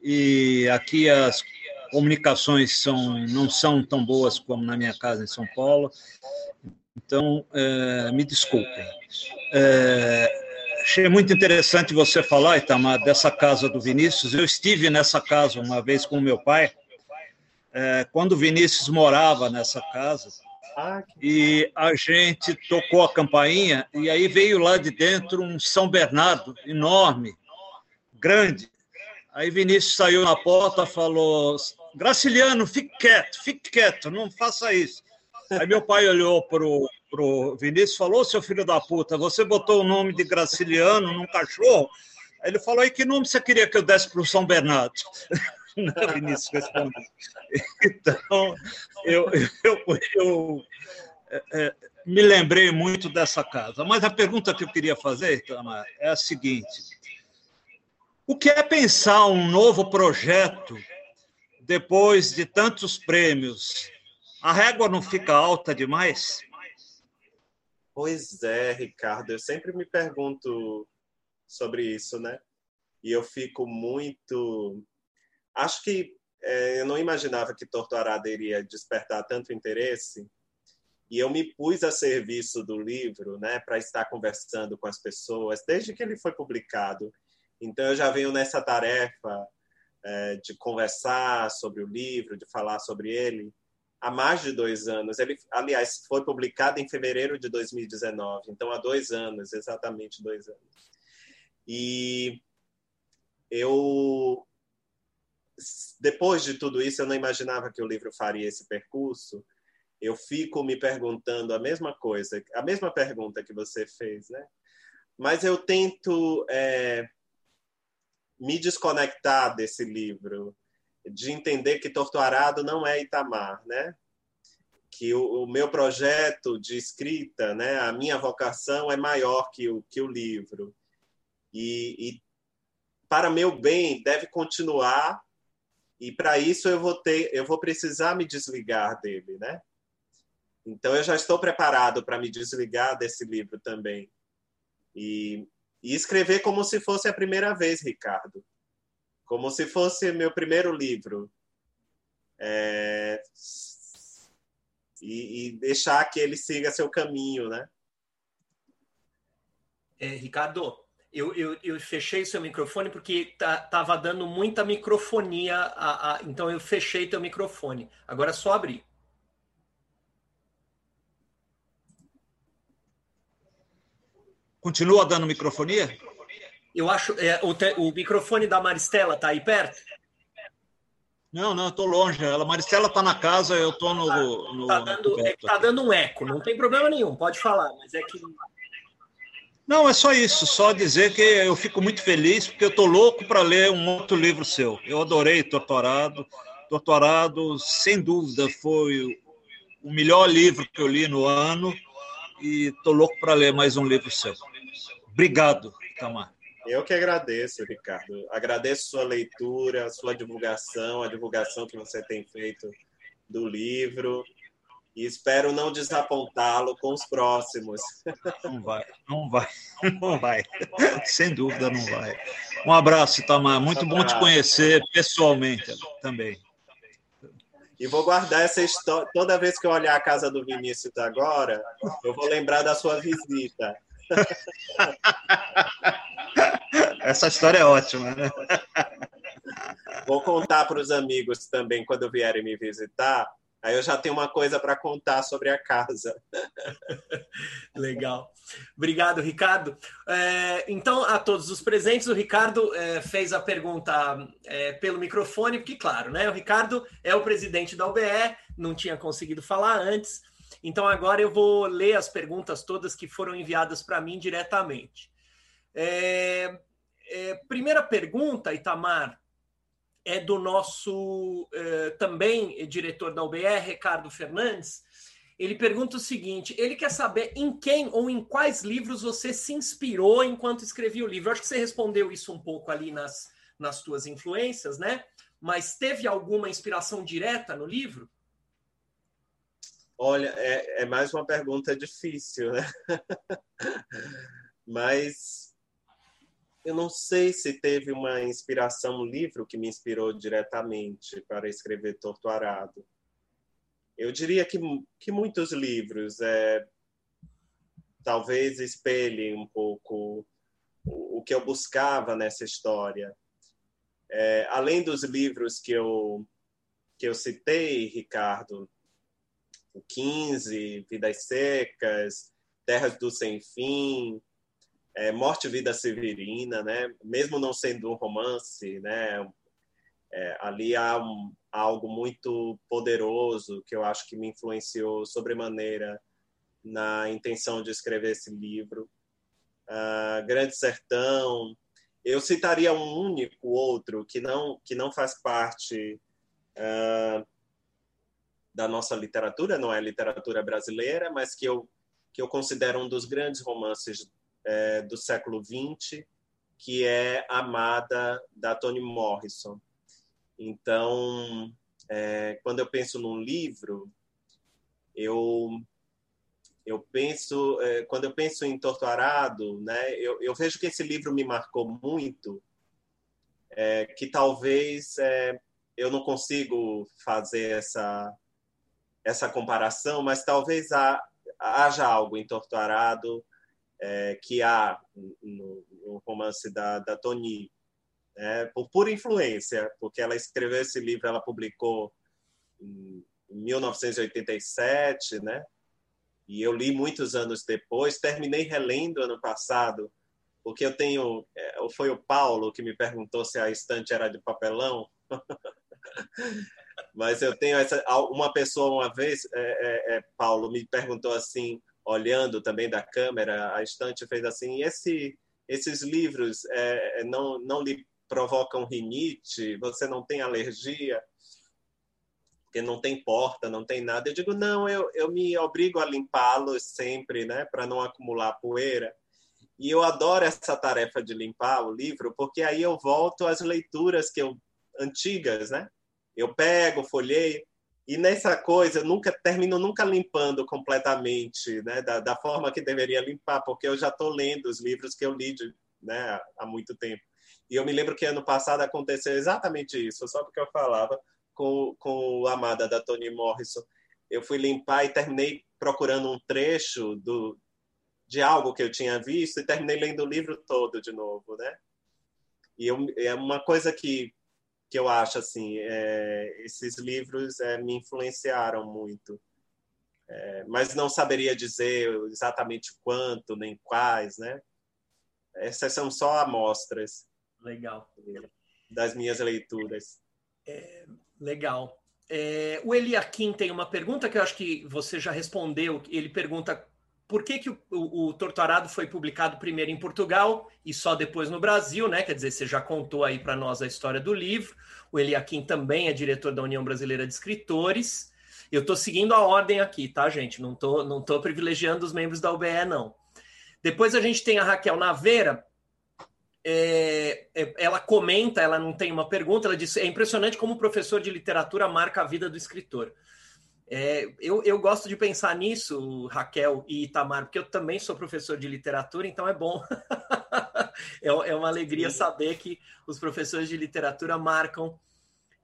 Speaker 5: e aqui as comunicações são, não são tão boas como na minha casa em São Paulo. Então, é, me desculpem. É, achei muito interessante você falar, Itamar, dessa casa do Vinícius. Eu estive nessa casa uma vez com meu pai, é, quando o Vinícius morava nessa casa. E a gente tocou a campainha e aí veio lá de dentro um São Bernardo enorme, grande. Aí Vinícius saiu na porta, falou: Graciliano, fique quieto, fique quieto, não faça isso. Aí meu pai olhou pro, pro Vinícius falou: seu filho da puta, você botou o nome de Graciliano num cachorro? Ele falou: e que nome você queria que eu desse para o São Bernardo? Vinícius. Então, eu, eu, eu é, é, me lembrei muito dessa casa. Mas a pergunta que eu queria fazer, Itamar, é a seguinte: o que é pensar um novo projeto depois de tantos prêmios? A régua não fica alta demais?
Speaker 3: Pois é, Ricardo, eu sempre me pergunto sobre isso, né? E eu fico muito. Acho que é, eu não imaginava que Torturada iria despertar tanto interesse. E eu me pus a serviço do livro, né, para estar conversando com as pessoas desde que ele foi publicado. Então eu já venho nessa tarefa é, de conversar sobre o livro, de falar sobre ele há mais de dois anos. Ele, aliás, foi publicado em fevereiro de 2019, então há dois anos, exatamente dois anos. E eu, depois de tudo isso, eu não imaginava que o livro faria esse percurso. Eu fico me perguntando a mesma coisa, a mesma pergunta que você fez, né? Mas eu tento é, me desconectar desse livro de entender que Torturado não é Itamar, né? Que o, o, meu projeto de escrita, né, a minha vocação é maior que o, que o livro. E, e para meu bem deve continuar e para isso eu vou ter eu vou precisar me desligar dele né então eu já estou preparado para me desligar desse livro também e, e, escrever como se fosse a primeira vez Ricardo como se fosse meu primeiro livro. É... E, e, deixar que ele siga seu caminho, né?
Speaker 1: É, Ricardo, eu, eu, eu fechei seu microfone porque tá, estava dando muita microfonia, a, a, então eu fechei teu microfone. Agora é só abrir.
Speaker 5: Continua dando microfonia?
Speaker 1: Eu acho. É, o, te, o, microfone da Maristela está aí perto?
Speaker 5: Não, não, estou longe. Ela, Maristela está na casa, eu estou no. Está
Speaker 1: tá dando, é tá dando um eco, não tem problema nenhum, pode falar, mas é que.
Speaker 5: Não, é só isso, só dizer que eu fico muito feliz, porque eu estou louco para ler um outro livro seu. Eu adorei Torturado. Torturado, sem dúvida, foi o melhor livro que eu li no ano e estou louco para ler mais um livro seu. Obrigado, Tamar.
Speaker 3: Eu que agradeço, Ricardo. Agradeço sua leitura, sua divulgação, a divulgação que você tem feito do livro. E espero não desapontá-lo com os próximos.
Speaker 5: Não vai, não vai, não vai. Sem dúvida não vai. Um abraço, Tamar. Muito um bom te conhecer pessoalmente também.
Speaker 3: E vou guardar essa história. Toda vez que eu olhar a casa do Vinícius agora, eu vou lembrar da sua visita.
Speaker 5: Essa história é ótima, né?
Speaker 3: Vou contar para os amigos também quando vierem me visitar. Aí eu já tenho uma coisa para contar sobre a casa.
Speaker 1: Legal. Obrigado, Ricardo. É, então, a todos os presentes, o Ricardo é, fez a pergunta é, pelo microfone, porque, claro, né, o Ricardo é o presidente da UBE, não tinha conseguido falar antes. Então, agora eu vou ler as perguntas todas que foram enviadas para mim diretamente. É, é, primeira pergunta, Itamar, é do nosso é, também diretor da UBR, Ricardo Fernandes. Ele pergunta o seguinte: ele quer saber em quem ou em quais livros você se inspirou enquanto escrevia o livro. Eu acho que você respondeu isso um pouco ali nas, nas tuas influências, né? Mas teve alguma inspiração direta no livro?
Speaker 3: Olha, é, é mais uma pergunta difícil, né? Mas eu não sei se teve uma inspiração, um livro que me inspirou diretamente para escrever Torturado. Eu diria que, que muitos livros é, talvez espelhem um pouco o, o que eu buscava nessa história. É, além dos livros que eu, que eu citei, Ricardo, o 15, Vidas Secas, Terras do Sem Fim, é, Morte e Vida Severina, né? Mesmo não sendo um romance, né? É, ali há um, algo muito poderoso que eu acho que me influenciou sobremaneira na intenção de escrever esse livro. Uh, Grande Sertão. Eu citaria um único outro que não que não faz parte uh, da nossa literatura, não é literatura brasileira, mas que eu que eu considero um dos grandes romances é, do século XX, que é Amada, da Toni Morrison. Então, é, quando eu penso num livro, eu eu penso é, quando eu penso em Torturado, né, eu, eu, vejo que esse livro me marcou muito, é, que talvez é, eu não consigo fazer essa essa comparação, mas talvez há, haja algo em Torturado é, que há no, no, romance da, da Toni, né, por pura influência, porque ela escreveu esse livro, ela publicou em 1987, né? E eu li muitos anos depois, terminei relendo ano passado, porque eu tenho. É, foi o Paulo que me perguntou se a estante era de papelão. Mas eu tenho essa. Uma pessoa, uma vez, é, é, é Paulo, me perguntou assim: olhando também da câmera, a estante fez assim, esse, esses livros é, é, não, não lhe provocam rinite? Você não tem alergia? Porque não tem porta, não tem nada. Eu digo, não, eu, eu me obrigo a limpá-los sempre, né, para não acumular poeira. E eu adoro essa tarefa de limpar o livro, porque aí eu volto às leituras que eu antigas, né? Eu pego, folheio, e nessa coisa, nunca termino nunca limpando completamente, né, da, da forma que deveria limpar, porque eu já estou lendo os livros que eu li, de, né, há muito tempo. E eu me lembro que ano passado aconteceu exatamente isso, só porque eu falava com, com o Amada da Toni Morrison. Eu fui limpar e terminei procurando um trecho do, de algo que eu tinha visto e terminei lendo o livro todo de novo, né? E eu, é uma coisa que que eu acho assim é, esses livros é, me influenciaram muito é, mas não saberia dizer exatamente quanto nem quais né essas são só amostras.
Speaker 1: Legal.
Speaker 3: Das minhas leituras.
Speaker 1: É, legal. É, o Eliakim tem uma pergunta que eu acho que você já respondeu. Ele pergunta por que, que o, o, o, Torturado foi publicado primeiro em Portugal e só depois no Brasil, né? Quer dizer, você já contou aí para nós a história do livro. O Eliakim também é diretor da União Brasileira de Escritores. Eu estou seguindo a ordem aqui, tá, gente? Não estou não tô privilegiando os membros da UBE, não. Depois a gente tem a Raquel Naveira. É, é, ela comenta, ela não tem uma pergunta, ela diz: é impressionante como o professor de literatura marca a vida do escritor. É, eu, eu gosto de pensar nisso, Raquel e Itamar, porque eu também sou professor de literatura, então é bom. é, é, uma alegria saber que os professores de literatura marcam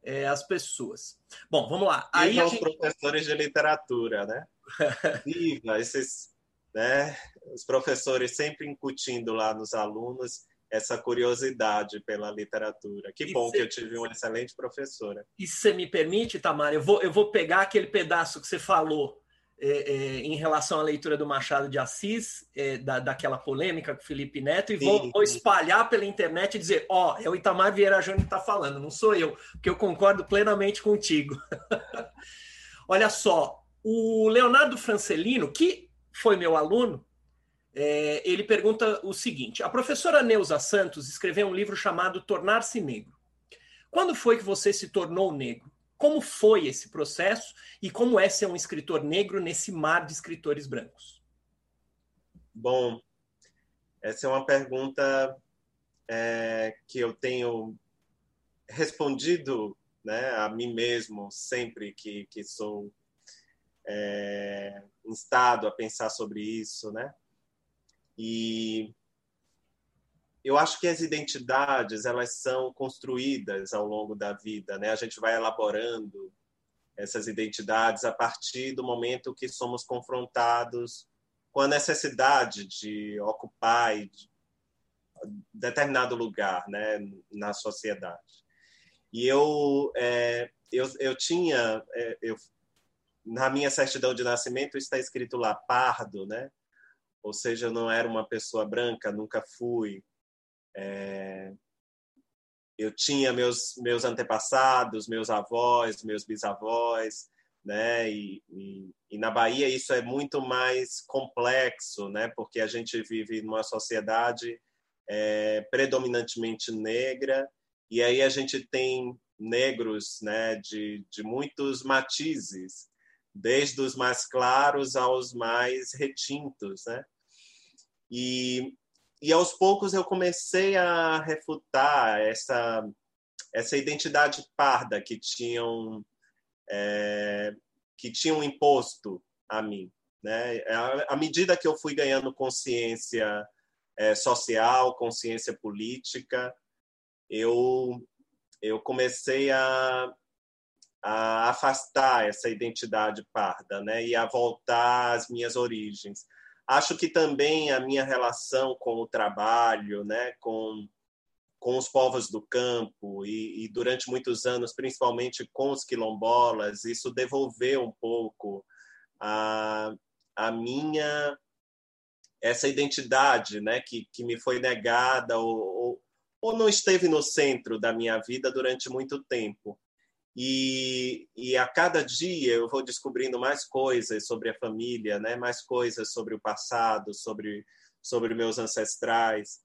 Speaker 1: é, as pessoas. Bom, vamos lá.
Speaker 3: Aí Viva gente... os professores de literatura, né? Viva esses, né? Os professores sempre incutindo lá nos alunos essa curiosidade pela literatura. Que bom cê... que eu tive uma excelente professora.
Speaker 1: E se você me permite, Tamara, eu vou, eu vou pegar aquele pedaço que você falou é, é, em relação à leitura do Machado de Assis, é, da, daquela polêmica com o Felipe Neto, e vou, vou, espalhar pela internet e dizer: ó, oh, é o Itamar Vieira Júnior que está falando, não sou eu, porque eu concordo plenamente contigo. Olha só, o Leonardo Francelino, que foi meu aluno, é, ele pergunta o seguinte: a professora Neuza Santos escreveu um livro chamado Tornar-se Negro. Quando foi que você se tornou negro? Como foi esse processo e como é ser um escritor negro nesse mar de escritores brancos?
Speaker 3: Bom, essa é uma pergunta é, que eu tenho respondido né, a mim mesmo sempre que, que sou é, instado a pensar sobre isso, né? E eu acho que as identidades elas são construídas ao longo da vida, né? A gente vai elaborando essas identidades a partir do momento que somos confrontados com a necessidade de ocupar determinado lugar, né, na sociedade. E eu é, eu, eu tinha é, eu na minha certidão de nascimento está escrito lá pardo, né? Ou seja, eu não era uma pessoa branca, nunca fui. É... Eu tinha meus meus antepassados, meus avós, meus bisavós, né? E, e, e, na Bahia isso é muito mais complexo, né? Porque a gente vive numa sociedade é, predominantemente negra e aí a gente tem negros, né? De, de muitos matizes, desde os mais claros aos mais retintos, né? E, e aos poucos eu comecei a refutar essa, essa identidade parda que tinham, é, que tinham imposto a mim. Né? À medida que eu fui ganhando consciência é, social, consciência política, eu, eu comecei a, a afastar essa identidade parda né? e a voltar às minhas origens. Acho que também a minha relação com o trabalho, né, com, com os povos do campo e, e durante muitos anos, principalmente com os quilombolas, isso devolveu um pouco a, a minha essa identidade, né, que, que me foi negada ou, ou, ou não esteve no centro da minha vida durante muito tempo. E, e a cada dia eu vou descobrindo mais coisas sobre a família, né? mais coisas sobre o passado, sobre, sobre meus ancestrais.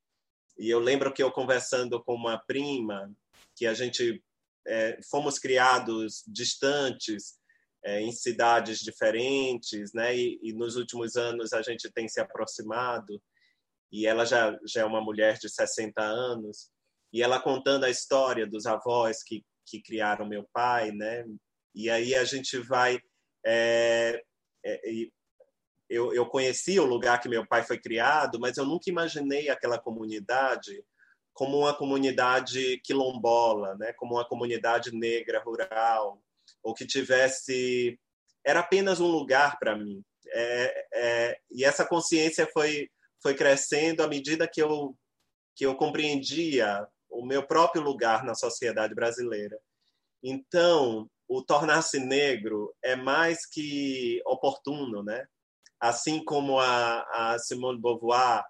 Speaker 3: E eu lembro que eu conversando com uma prima, que a gente é, fomos criados distantes, é, em cidades diferentes, né? E, e, nos últimos anos a gente tem se aproximado. E ela já, já é uma mulher de 60 anos. E ela contando a história dos avós que que criaram meu pai, né? E aí a gente vai é, é, eu, eu conheci o lugar que meu pai foi criado, mas eu nunca imaginei aquela comunidade como uma comunidade quilombola, né? Como uma comunidade negra rural, ou que tivesse era apenas um lugar para mim. É, é, e essa consciência foi foi crescendo à medida que eu que eu compreendia o meu próprio lugar na sociedade brasileira. Então, o tornar-se negro é mais que oportuno, né? Assim como a, a Simone de Beauvoir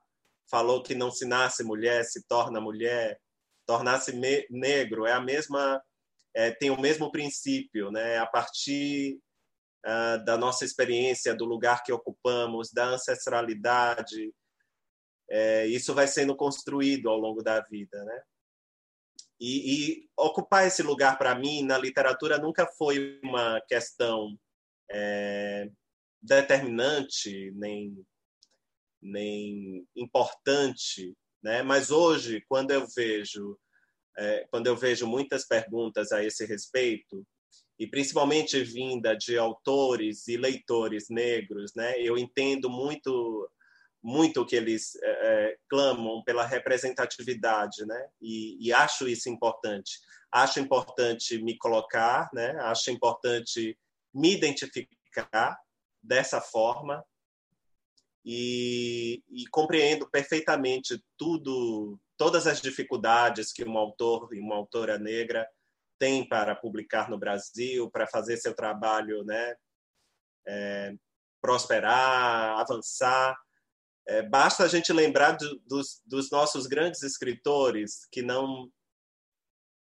Speaker 3: falou que não se nasce mulher, se torna mulher. Tornar-se negro é a mesma, é, tem o mesmo princípio, né? A partir uh, da nossa experiência, do lugar que ocupamos, da ancestralidade, é, isso vai sendo construído ao longo da vida, né? E, e ocupar esse lugar para mim na literatura nunca foi uma questão é, determinante nem nem importante, né? Mas hoje, quando eu vejo é, quando eu vejo muitas perguntas a esse respeito e principalmente vinda de autores e leitores negros, né? Eu entendo muito muito que eles é, é, clamam pela representatividade, né? E, e, acho isso importante. Acho importante me colocar, né? Acho importante me identificar dessa forma e, e compreendo perfeitamente tudo, todas as dificuldades que um autor e uma autora negra tem para publicar no Brasil, para fazer seu trabalho, né? É, prosperar, avançar é, basta a gente lembrar do, dos, dos, nossos grandes escritores que não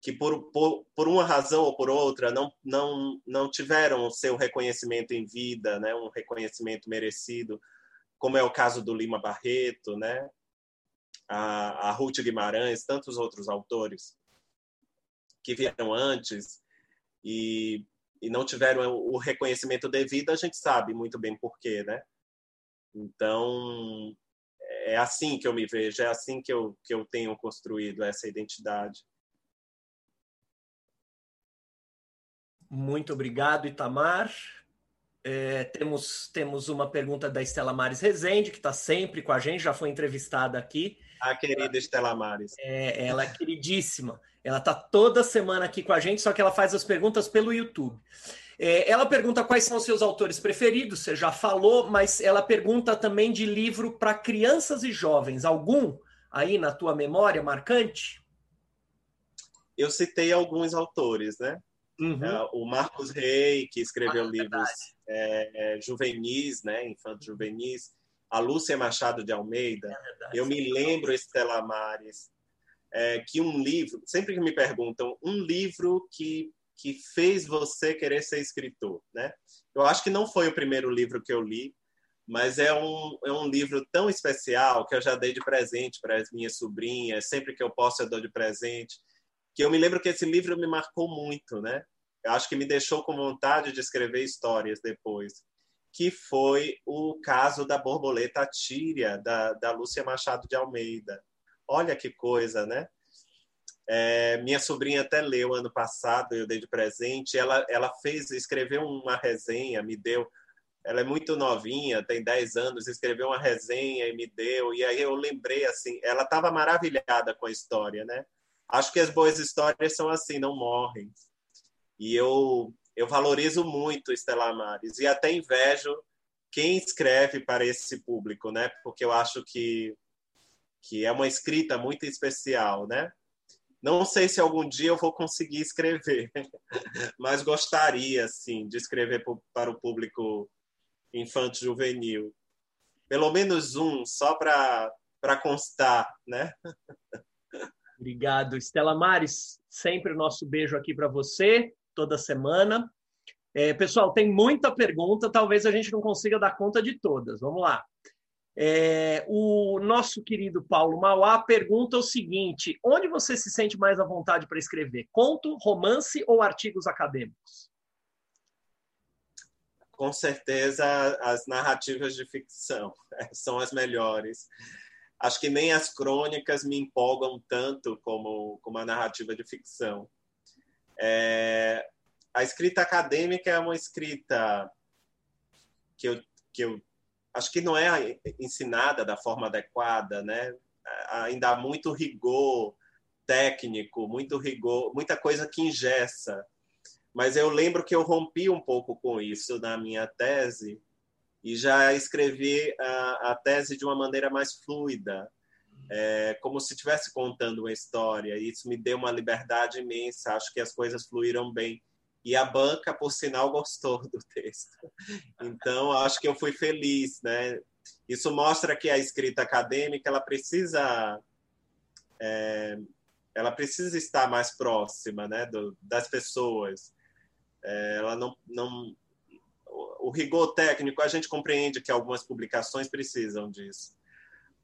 Speaker 3: que por, por, por, uma razão ou por outra não, não, não tiveram o seu reconhecimento em vida, né? um reconhecimento merecido, como é o caso do Lima Barreto, né? a, a Ruth Guimarães, tantos outros autores que vieram antes e, e não tiveram o reconhecimento devido, a gente sabe muito bem por quê, né? Então, é assim que eu me vejo, é assim que eu, que eu tenho construído essa identidade.
Speaker 1: Muito obrigado, Itamar. É, temos, temos uma pergunta da Estela Mares Rezende, que está sempre com a gente, já foi entrevistada aqui.
Speaker 3: A querida ela, Estela Mares.
Speaker 1: É, ela é queridíssima. Ela está toda semana aqui com a gente, só que ela faz as perguntas pelo YouTube. É, ela pergunta quais são os seus autores preferidos, você já falou, mas ela pergunta também de livro para crianças e jovens. Algum aí na tua memória marcante?
Speaker 3: Eu citei alguns autores, né? Uhum. É, o Marcos Rey, que escreveu ah, livros é, é, juvenis, né? Infanto juvenis. A Lúcia Machado de Almeida. É eu me lembro, Estela Mares, é, que um livro, sempre que me perguntam, um livro que que fez você querer ser escritor, né? Eu acho que não foi o primeiro livro que eu li, mas é um, é um livro tão especial que eu já dei de presente para as minhas sobrinhas, sempre que eu posso eu dou de presente, que eu me lembro que esse livro me marcou muito, né? Eu acho que me deixou com vontade de escrever histórias depois, que foi o caso da borboleta tíria, da, da Lúcia Machado de Almeida. Olha que coisa, né? É, minha sobrinha até leu ano passado, eu dei de presente. Ela, ela fez, escreveu uma resenha, me deu. Ela é muito novinha, tem 10 anos, escreveu uma resenha e me deu. E aí eu lembrei assim, ela estava maravilhada com a história, né? Acho que as boas histórias são assim, não morrem. E eu eu valorizo muito Estela Mares e até invejo quem escreve para esse público, né? Porque eu acho que que é uma escrita muito especial, né? Não sei se algum dia eu vou conseguir escrever, mas gostaria, sim, de escrever para o público infanto-juvenil. Pelo menos um, só para constar, né?
Speaker 1: Obrigado, Estela Mares. Sempre o nosso beijo aqui para você, toda semana. É, pessoal, tem muita pergunta, talvez a gente não consiga dar conta de todas. Vamos lá. É, o nosso querido Paulo Mauá pergunta o seguinte: onde você se sente mais à vontade para escrever? Conto, romance ou artigos acadêmicos?
Speaker 3: Com certeza, as narrativas de ficção são as melhores. Acho que nem as crônicas me empolgam tanto como, como a narrativa de ficção. É, a escrita acadêmica é uma escrita que eu, que eu acho que não é ensinada da forma adequada, né? Ainda há muito rigor técnico, muito rigor, muita coisa que ingessa. Mas eu lembro que eu rompi um pouco com isso na minha tese e já escrevi a, a tese de uma maneira mais fluida, é, como se estivesse contando uma história. E isso me deu uma liberdade imensa. Acho que as coisas fluíram bem. E a banca, por sinal, gostou do texto. Então, acho que eu fui feliz, né? isso mostra que a escrita acadêmica ela precisa é, ela precisa estar mais próxima né, do, das pessoas. É, ela não, não o rigor técnico a gente compreende que algumas publicações precisam disso,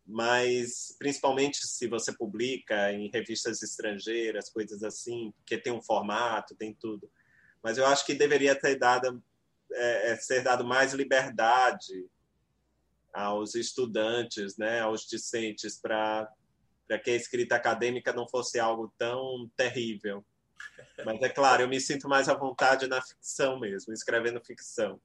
Speaker 3: mas principalmente se você publica em revistas estrangeiras, coisas assim, que tem um formato, tem tudo. Mas eu acho que deveria ter dado é, é ser dado mais liberdade aos estudantes, né, aos discentes para para que a escrita acadêmica não fosse algo tão terrível. Mas é claro, eu me sinto mais à vontade na ficção mesmo, escrevendo ficção.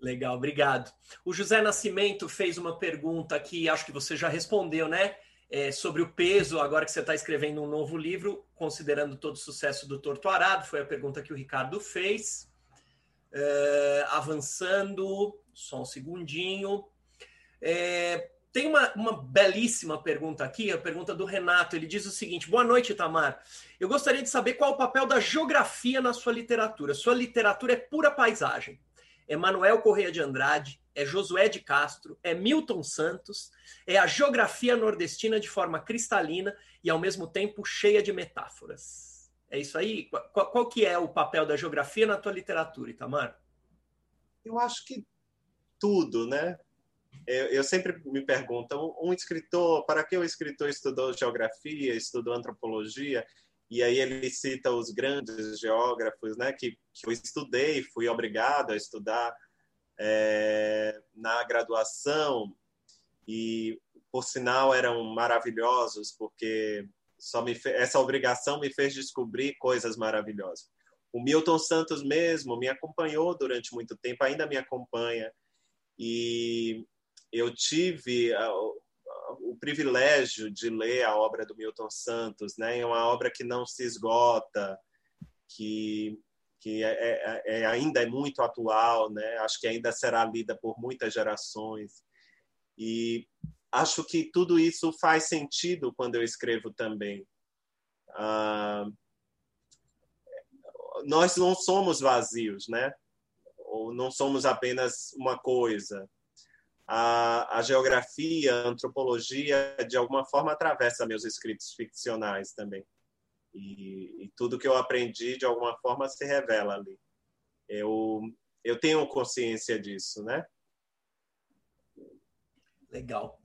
Speaker 1: Legal, obrigado. O José Nascimento fez uma pergunta que acho que você já respondeu, né? É, sobre o peso, agora que você está escrevendo um novo livro, considerando todo o sucesso do Torto Arado, foi a pergunta que o Ricardo fez. É, avançando, só um segundinho. É, tem uma, uma belíssima pergunta aqui, a pergunta do Renato. Ele diz o seguinte: Boa noite, Tamar. Eu gostaria de saber qual o papel da geografia na sua literatura. Sua literatura é pura paisagem. É Manuel Correia de Andrade, é Josué de Castro, é Milton Santos, é a geografia nordestina de forma cristalina e ao mesmo tempo cheia de metáforas. É isso aí? Qual, qual que é o papel da geografia na tua literatura, Itamar?
Speaker 3: Eu acho que tudo, né? eu, eu sempre me pergunto, um, escritor, para que o escritor estudou geografia, estudou antropologia? E aí ele cita os grandes geógrafos, né, que, que eu estudei, fui obrigado a estudar é, na graduação e por sinal eram maravilhosos porque só me essa obrigação me fez descobrir coisas maravilhosas. O Milton Santos mesmo me acompanhou durante muito tempo, ainda me acompanha e eu tive o privilégio de ler a obra do Milton Santos, né? É uma obra que não se esgota, que que é, é, é, ainda é muito atual, né? Acho que ainda será lida por muitas gerações. E acho que tudo isso faz sentido quando eu escrevo também. Ah, nós não somos vazios, né? Ou não somos apenas uma coisa a, a geografia, a antropologia, de alguma forma atravessa meus escritos ficcionais também. E, e, tudo que eu aprendi, de alguma forma, se revela ali. Eu, eu tenho consciência disso, né?
Speaker 1: Legal.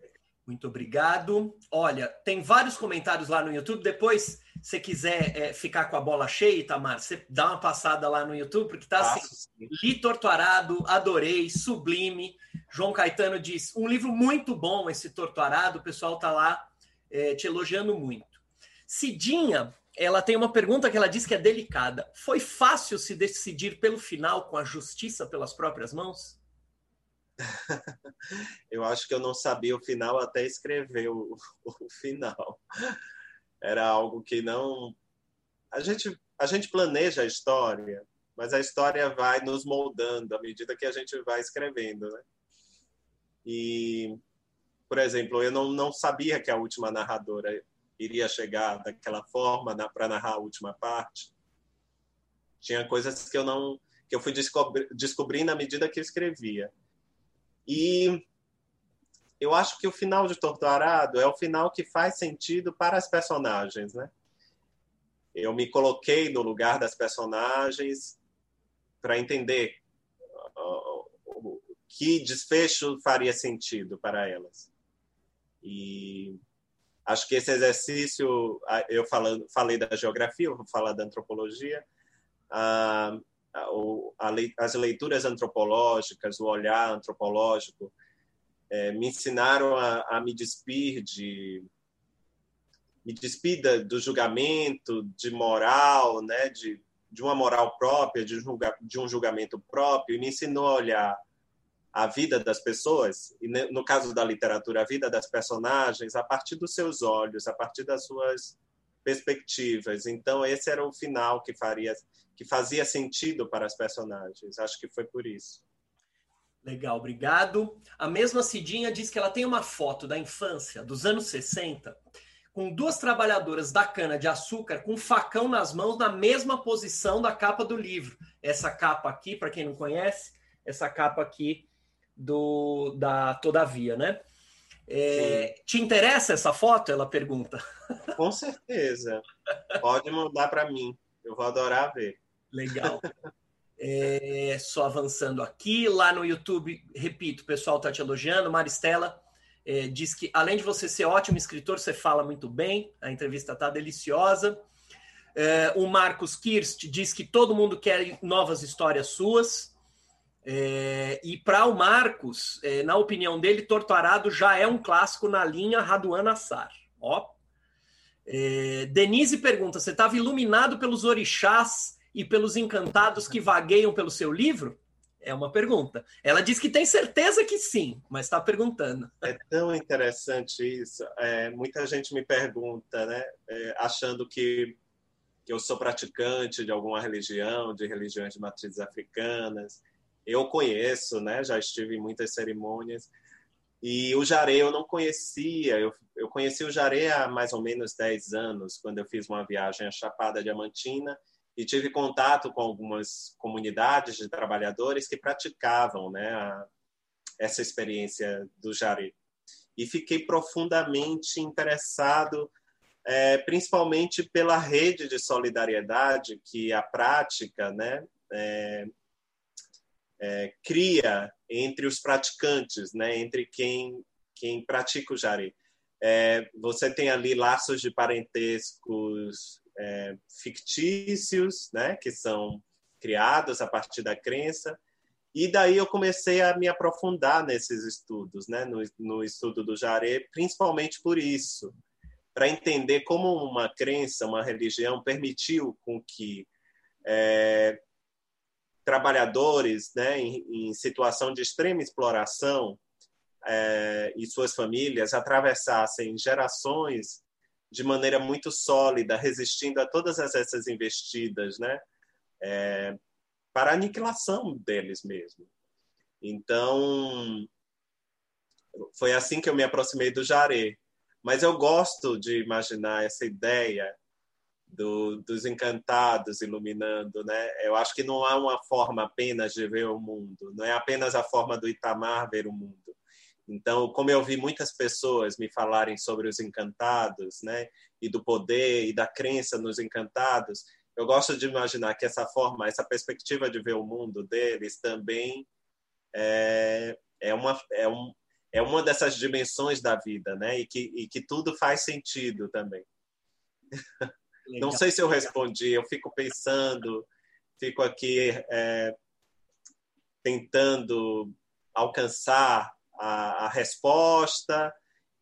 Speaker 1: Muito obrigado. Olha, tem vários comentários lá no YouTube. Depois, se quiser é, ficar com a bola cheia, Itamar, você dá uma passada lá no YouTube, porque tá assim, li Torturado, adorei, sublime. João Caetano diz, um livro muito bom esse Torturado, o pessoal tá lá é, te elogiando muito. Cidinha, ela tem uma pergunta que ela diz que é delicada. Foi fácil se decidir pelo final com a justiça pelas próprias mãos?
Speaker 3: eu acho que eu não sabia o final até escrever o, o final. Era algo que não. A gente, a gente planeja a história, mas a história vai nos moldando à medida que a gente vai escrevendo, né? E, por exemplo, eu não, não sabia que a última narradora iria chegar daquela forma para narrar a última parte. Tinha coisas que eu não que eu fui descobri, descobrindo à medida que eu escrevia. E eu acho que o final de Torturado é o final que faz sentido para as personagens, né? Eu me coloquei no lugar das personagens para entender que desfecho faria sentido para elas. E acho que esse exercício, eu falando, falei da geografia, vou falar da antropologia, as leituras antropológicas, o olhar antropológico, é, me ensinaram a, me despir de me despir do julgamento, de moral, né, de, de uma moral própria, de, julga, de um julgamento próprio, e me ensinou a olhar a vida das pessoas, e no caso da literatura, a vida das personagens, a partir dos seus olhos, a partir das suas perspectivas. Então, esse era o final que faria que fazia sentido para as personagens. Acho que foi por isso.
Speaker 1: Legal, obrigado. A mesma Cidinha diz que ela tem uma foto da infância, dos anos 60, com duas trabalhadoras da cana-de-açúcar com um facão nas mãos na mesma posição da capa do livro. Essa capa aqui, para quem não conhece, essa capa aqui do da Todavia, né? É, te interessa essa foto? Ela pergunta.
Speaker 3: Com certeza. Pode mandar para mim. Eu vou adorar ver.
Speaker 1: Legal. É, só avançando aqui, lá no YouTube, repito, o pessoal está te elogiando. Maristela é, diz que, além de você ser ótimo escritor, você fala muito bem. A entrevista está deliciosa. É, o Marcos Kirst diz que todo mundo quer novas histórias suas. É, e para o Marcos, é, na opinião dele, Torturado já é um clássico na linha Raduan Assar. Ó. É, Denise pergunta: você estava iluminado pelos orixás e pelos encantados que vagueiam pelo seu livro? É uma pergunta. Ela diz que tem certeza que sim, mas está perguntando.
Speaker 3: É tão interessante isso. É, muita gente me pergunta, né, é, achando que, que eu sou praticante de alguma religião, de religiões de matrizes africanas. Eu conheço, né, já estive em muitas cerimônias. E o Jaré eu não conhecia. Eu, eu conheci o Jaré há mais ou menos 10 anos, quando eu fiz uma viagem à Chapada Diamantina e tive contato com algumas comunidades de trabalhadores que praticavam né, a, essa experiência do jari. E fiquei profundamente interessado, é, principalmente pela rede de solidariedade que a prática né, é, é, cria entre os praticantes, né, entre quem, quem pratica o jari. É, você tem ali laços de parentescos é, fictícios, né, que são criados a partir da crença. E daí eu comecei a me aprofundar nesses estudos, né, no, no estudo do Jaré, principalmente por isso, para entender como uma crença, uma religião permitiu com que é, trabalhadores, né, em, em, situação de extrema exploração é, e suas famílias atravessassem gerações de maneira muito sólida, resistindo a todas essas investidas, né? É, para a aniquilação deles mesmo. Então, foi assim que eu me aproximei do Jaré. Mas eu gosto de imaginar essa ideia do, dos encantados iluminando, né? Eu acho que não há uma forma apenas de ver o mundo, não é apenas a forma do Itamar ver o mundo. Então, como eu vi muitas pessoas me falarem sobre os encantados, né, e do poder e da crença nos encantados, eu gosto de imaginar que essa forma, essa perspectiva de ver o mundo deles também é, é uma é, um, é uma dessas dimensões da vida, né, e que e que tudo faz sentido também. Legal. Não sei se eu respondi, eu fico pensando, fico aqui é, tentando alcançar a, a resposta,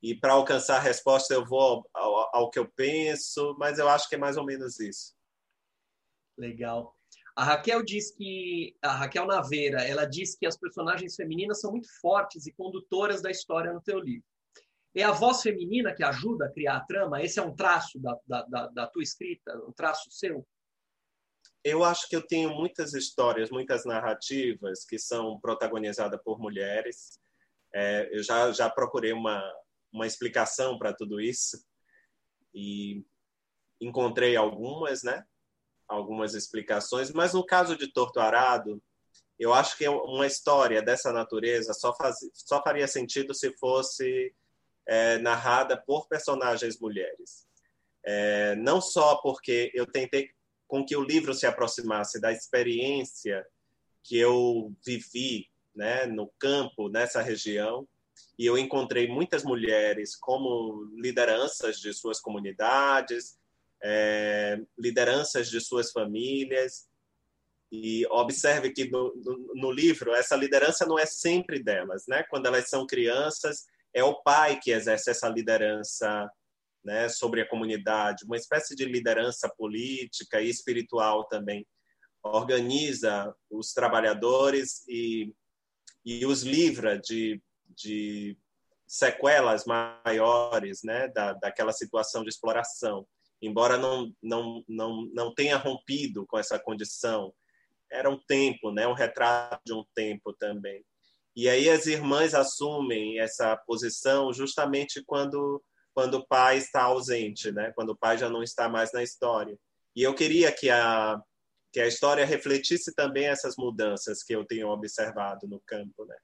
Speaker 3: e para alcançar a resposta eu vou ao, ao, que eu penso, mas eu acho que é mais ou menos isso.
Speaker 1: Legal. A Raquel diz que a Raquel Naveira, ela diz que as personagens femininas são muito fortes e condutoras da história no teu livro. É a voz feminina que ajuda a criar a trama? Esse é um traço da, da, da, da tua escrita, um traço seu?
Speaker 3: Eu acho que eu tenho muitas histórias, muitas narrativas que são protagonizadas por mulheres é, eu já, já procurei uma, uma explicação para tudo isso e encontrei algumas, né? Algumas explicações, mas no caso de Torto Arado, eu acho que uma história dessa natureza só, faz, só faria sentido se fosse é, narrada por personagens mulheres. É, não só porque eu tentei com que o livro se aproximasse da experiência que eu vivi né, no campo, nessa região, e eu encontrei muitas mulheres como lideranças de suas comunidades, é, lideranças de suas famílias. E observe que no, no, no, livro essa liderança não é sempre delas, né? Quando elas são crianças, é o pai que exerce essa liderança, né, sobre a comunidade, uma espécie de liderança política e espiritual também. Organiza os trabalhadores e e os livra de, de sequelas maiores né, da, daquela situação de exploração. Embora não, não, não, não tenha rompido com essa condição, era um tempo, né, um retrato de um tempo também. E aí as irmãs assumem essa posição justamente quando quando o pai está ausente, né? Quando o pai já não está mais na história. E eu queria que a que a história refletisse também essas mudanças que eu tenho observado no campo, né?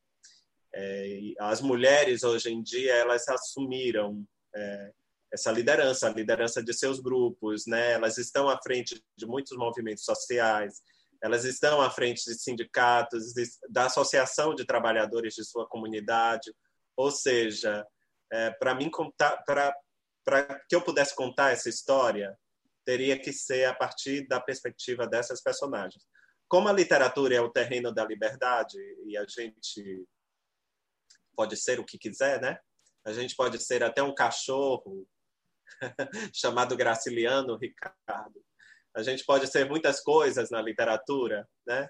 Speaker 3: É, as mulheres hoje em dia elas assumiram é, essa liderança, a liderança de seus grupos, né? Elas estão à frente de muitos movimentos sociais, elas estão à frente de sindicatos, de, da associação de trabalhadores de sua comunidade. Ou seja, é, para mim contar, para que eu pudesse contar essa história, teria que ser a partir da perspectiva dessas personagens. Como a literatura é o terreno da liberdade e a gente pode ser o que quiser, né? A gente pode ser até um cachorro chamado Graciliano Ricardo. A gente pode ser muitas coisas na literatura, né?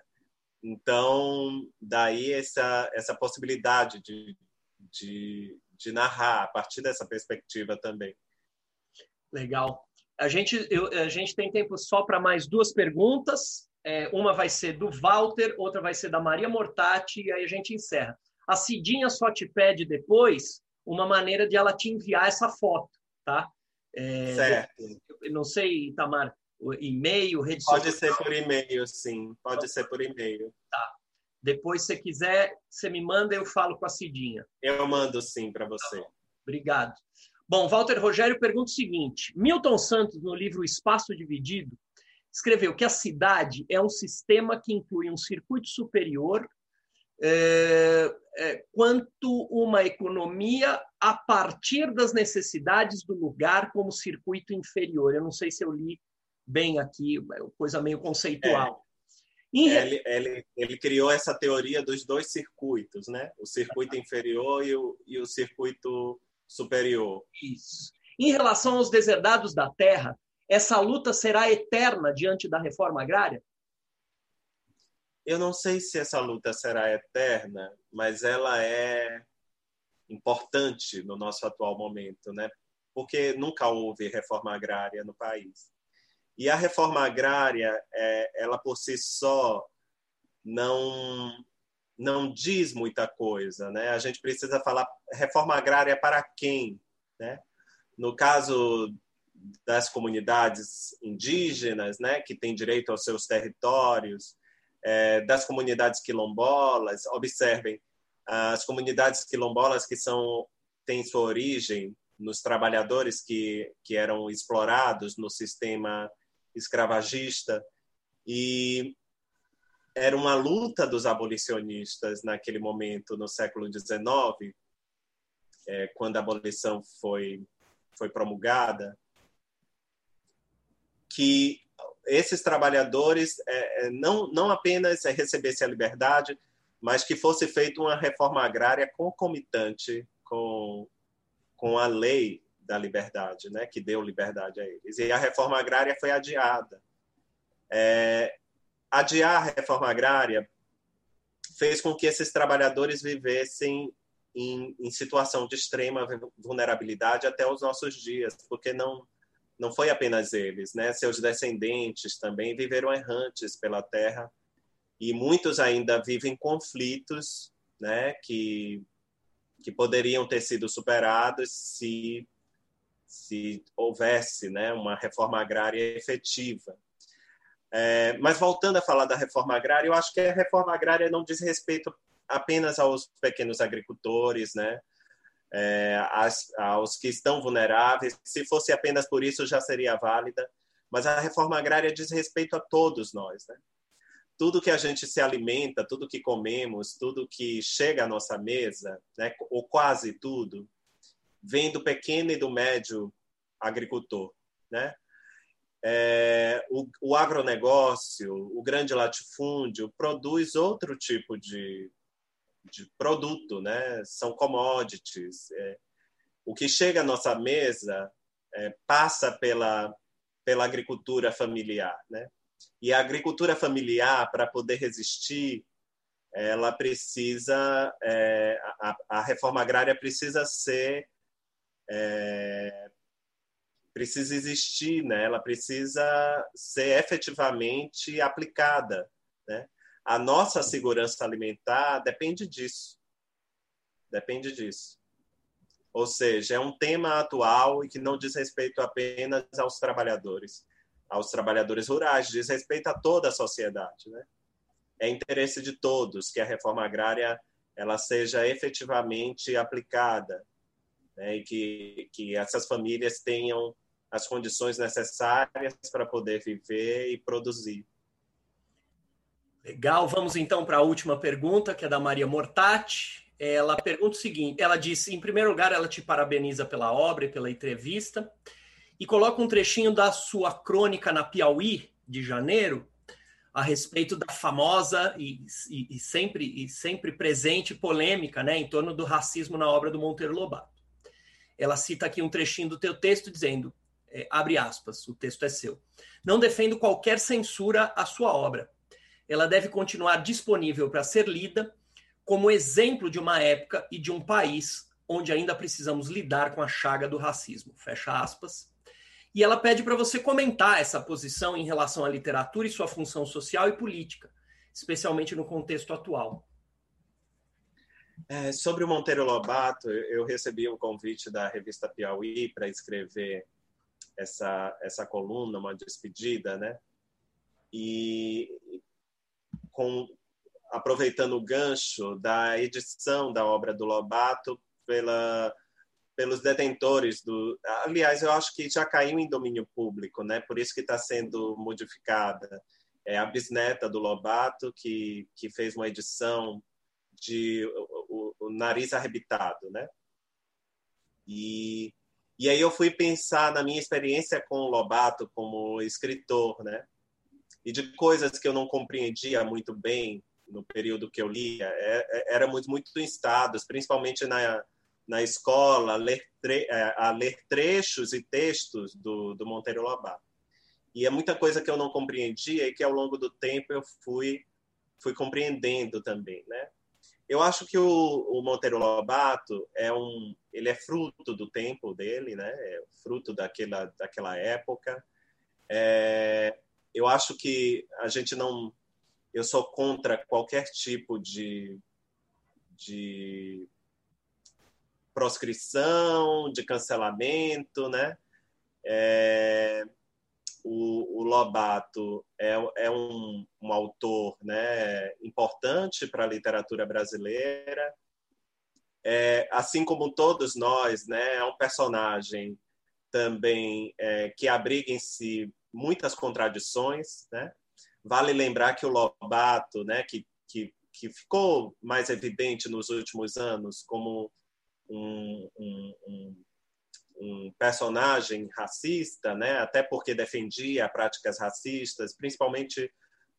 Speaker 3: Então, daí essa, essa possibilidade de, de, de narrar a partir dessa perspectiva também.
Speaker 1: Legal. A gente, eu, a gente tem tempo só para mais duas perguntas. É, uma vai ser do Walter, outra vai ser da Maria Mortati, e aí a gente encerra. A Cidinha só te pede depois uma maneira de ela te enviar essa foto, tá?
Speaker 3: É, certo.
Speaker 1: Eu não sei, Itamar, e-mail, rede
Speaker 3: Pode social. ser por e-mail, sim. Pode ser por e-mail.
Speaker 1: Tá. Depois, se quiser, você me manda e eu falo com a Cidinha.
Speaker 3: Eu mando sim para você. Tá
Speaker 1: Obrigado. Bom, Walter Rogério pergunta o seguinte: Milton Santos, no livro Espaço Dividido, escreveu que a cidade é um sistema que inclui um circuito superior é, é, quanto uma economia a partir das necessidades do lugar como circuito inferior. Eu não sei se eu li bem aqui, coisa meio conceitual.
Speaker 3: É. Ele, ele, ele, criou essa teoria dos dois circuitos, né? O circuito inferior e o, e o circuito superior.
Speaker 1: Isso. Em relação aos deserdados da terra, essa luta será eterna diante da reforma agrária?
Speaker 3: Eu não sei se essa luta será eterna, mas ela é importante no nosso atual momento, né? Porque nunca houve reforma agrária no país. E a reforma agrária, é, ela por si só não não diz muita coisa, né? A gente precisa falar reforma agrária para quem, né? No caso das comunidades indígenas, né, que têm direito aos seus territórios, é, das comunidades quilombolas, observem as comunidades quilombolas que são têm sua origem nos trabalhadores que que eram explorados no sistema escravagista. E era uma luta dos abolicionistas naquele momento, no século XIX, é, quando a abolição foi, foi promulgada, que esses trabalhadores é, é não, não apenas recebessem a liberdade, mas que fosse feita uma reforma agrária concomitante com, com a lei da liberdade, né, que deu liberdade a eles. E a reforma agrária foi adiada. É, adiar a reforma agrária fez com que esses trabalhadores vivessem em, em, situação de extrema vulnerabilidade até os nossos dias, porque não não foi apenas eles, né? Seus descendentes também viveram errantes pela terra e muitos ainda vivem conflitos, né? Que que poderiam ter sido superados se se houvesse, né? Uma reforma agrária efetiva. É, mas voltando a falar da reforma agrária, eu acho que a reforma agrária não diz respeito apenas aos pequenos agricultores, né? É, as, aos que estão vulneráveis. Se fosse apenas por isso, já seria válida. Mas a reforma agrária diz respeito a todos nós, né? Tudo que a gente se alimenta, tudo que comemos, tudo que chega à nossa mesa, né? ou quase tudo, vem do pequeno e do médio agricultor, né? é, o, o agronegócio, o grande latifúndio, produz outro tipo de, de produto, né? são commodities. É, o que chega à nossa mesa é, passa pela, pela agricultura familiar. Né? E a agricultura familiar, para poder resistir, ela precisa, é, a, a, reforma agrária precisa ser é, precisa existir, né? ela precisa ser efetivamente aplicada. Né? A nossa segurança alimentar depende disso. Depende disso. Ou seja, é um tema atual e que não diz respeito apenas aos trabalhadores, aos trabalhadores rurais, diz respeito a toda a sociedade. Né? É interesse de todos que a reforma agrária ela seja efetivamente aplicada né, e que, que essas famílias tenham as condições necessárias para poder viver e produzir.
Speaker 1: Legal, vamos então para a última pergunta, que é da Maria Mortati. Ela pergunta o seguinte: ela disse, em primeiro lugar, ela te parabeniza pela obra e pela entrevista, e coloca um trechinho da sua crônica na Piauí, de janeiro, a respeito da famosa e, e, e, sempre, e sempre presente polêmica né, em torno do racismo na obra do Monteiro Lobato. Ela cita aqui um trechinho do teu texto dizendo, é, abre aspas, o texto é seu, não defendo qualquer censura à sua obra. Ela deve continuar disponível para ser lida como exemplo de uma época e de um país onde ainda precisamos lidar com a chaga do racismo. Fecha aspas. E ela pede para você comentar essa posição em relação à literatura e sua função social e política, especialmente no contexto atual.
Speaker 3: É, sobre o Monteiro Lobato, eu recebi um convite da revista Piauí para escrever essa, essa coluna, uma despedida, né? E com, aproveitando o gancho da edição da obra do Lobato pela pelos detentores do. Aliás, eu acho que já caiu em domínio público, né? Por isso que está sendo modificada. É a bisneta do Lobato que que fez uma edição de o, nariz arrebitado, né? E e aí eu fui pensar na minha experiência com o Lobato como escritor, né? E de coisas que eu não compreendia muito bem no período que eu lia, é, é, muito muito instados, principalmente na na escola a ler, tre é, a ler trechos e textos do, do Monteiro Lobato. E é muita coisa que eu não compreendia e que ao longo do tempo eu fui fui compreendendo também, né? Eu acho que o, o Monteiro Lobato é um ele é fruto do tempo dele, né? É fruto daquela daquela época. É, eu acho que a gente não eu sou contra qualquer tipo de de proscrição, de cancelamento, né? É, o, o, Lobato é, é um, um, autor né, importante para a literatura brasileira, é, assim como todos nós, né, é um personagem também é, que abriga em si muitas contradições, né? Vale lembrar que o Lobato, né, que, que, que ficou mais evidente nos últimos anos como um, um, um, personagem racista, né? até porque defendia práticas racistas, principalmente